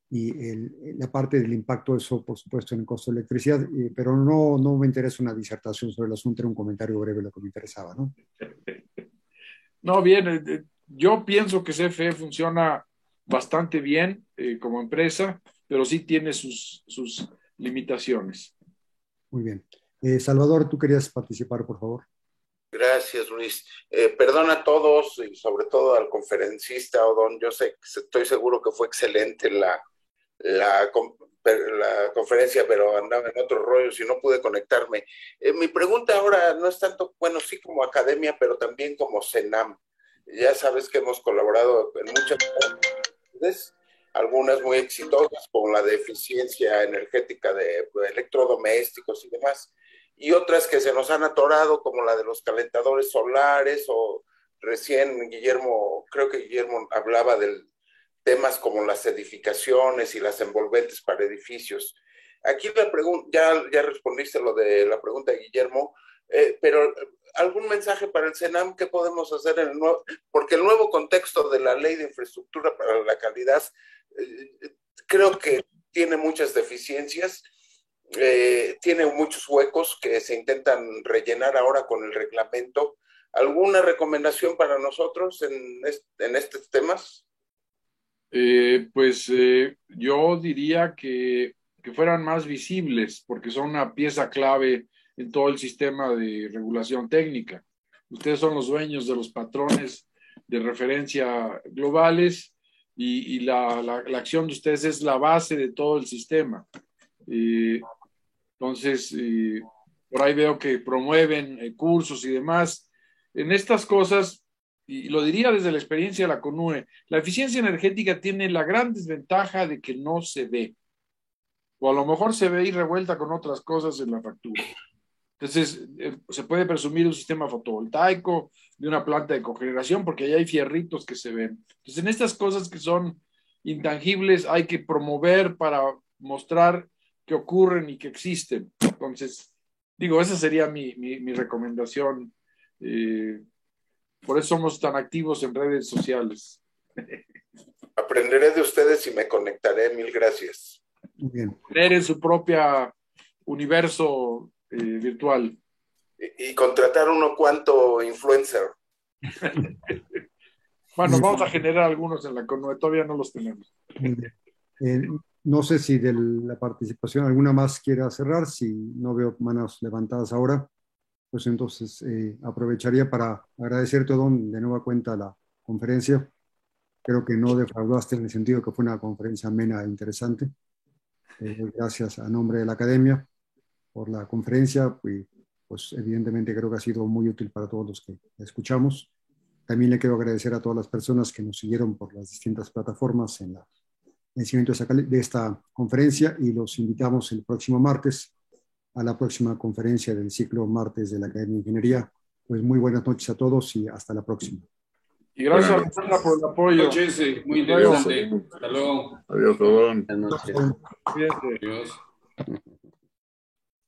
y la parte del impacto de eso, por supuesto, en el costo de electricidad, pero no, no me interesa una disertación sobre el asunto, era un comentario breve lo que me interesaba, ¿no? No, bien, eh, eh, yo pienso que CFE funciona bastante bien eh, como empresa, pero sí tiene sus, sus limitaciones. Muy bien. Eh, Salvador, tú querías participar, por favor. Gracias, Luis. Eh, perdona a todos y sobre todo al conferencista Odón. Yo sé, estoy seguro que fue excelente la, la, la conferencia, pero andaba en otros rollos y no pude conectarme. mi pregunta ahora no es tanto, bueno, sí como academia, pero también como CENAM. Ya sabes que hemos colaborado en muchas algunas muy exitosas, como la de eficiencia energética de electrodomésticos y demás, y otras que se nos han atorado, como la de los calentadores solares, o recién Guillermo, creo que Guillermo hablaba de temas como las edificaciones y las envolventes para edificios. Aquí la pregunta, ya, ya respondiste lo de la pregunta de Guillermo, eh, pero algún mensaje para el CENAM, ¿qué podemos hacer en el nuevo? Porque el nuevo contexto de la ley de infraestructura para la calidad eh, creo que tiene muchas deficiencias, eh, tiene muchos huecos que se intentan rellenar ahora con el reglamento. ¿Alguna recomendación para nosotros en, en estos temas? Eh, pues yo diría que, que fueran más visibles, porque son una pieza clave en todo el sistema de regulación técnica. Ustedes son los dueños de los patrones de referencia globales y, la, la, acción de ustedes es la base de todo el sistema. entonces, por ahí veo que promueven eh, cursos y demás. En estas cosas, y lo diría desde la experiencia de la CONUE, la eficiencia energética tiene la gran desventaja de que no se ve. O a lo mejor se ve y revuelta con otras cosas en la factura. Entonces, eh, se puede presumir un sistema fotovoltaico, de una planta de cogeneración, porque ahí hay fierritos que se ven. Entonces, en estas cosas que son intangibles hay que promover para mostrar que ocurren y que existen. Entonces, digo, esa sería mi, mi, recomendación. Eh, por eso somos tan activos en redes sociales. Aprenderé de ustedes y me conectaré. Mil gracias. Bien. Tener en su propia universo eh, virtual. Y, contratar uno cuanto influencer. bueno, vamos a generar algunos en la CONUE, todavía no los tenemos. Eh, no sé si de la participación alguna más quiera cerrar, si no veo manos levantadas ahora, pues entonces eh, aprovecharía para agradecerte, Don, de nueva cuenta la conferencia. Creo que no defraudaste en el sentido que fue una conferencia amena e interesante. gracias a nombre de la academia por la conferencia, y pues evidentemente creo que ha sido muy útil para todos los que la escuchamos. También le quiero agradecer a todas las personas que nos siguieron por las distintas plataformas en, la, el seguimiento de esta conferencia y los invitamos el próximo martes a la próxima conferencia del ciclo martes de la Academia de Ingeniería. Pues muy buenas noches a todos y hasta la próxima. Y gracias Alejandra por el apoyo. Noches, muy interesante. Hasta luego. Adiós, Rodón. Adiós.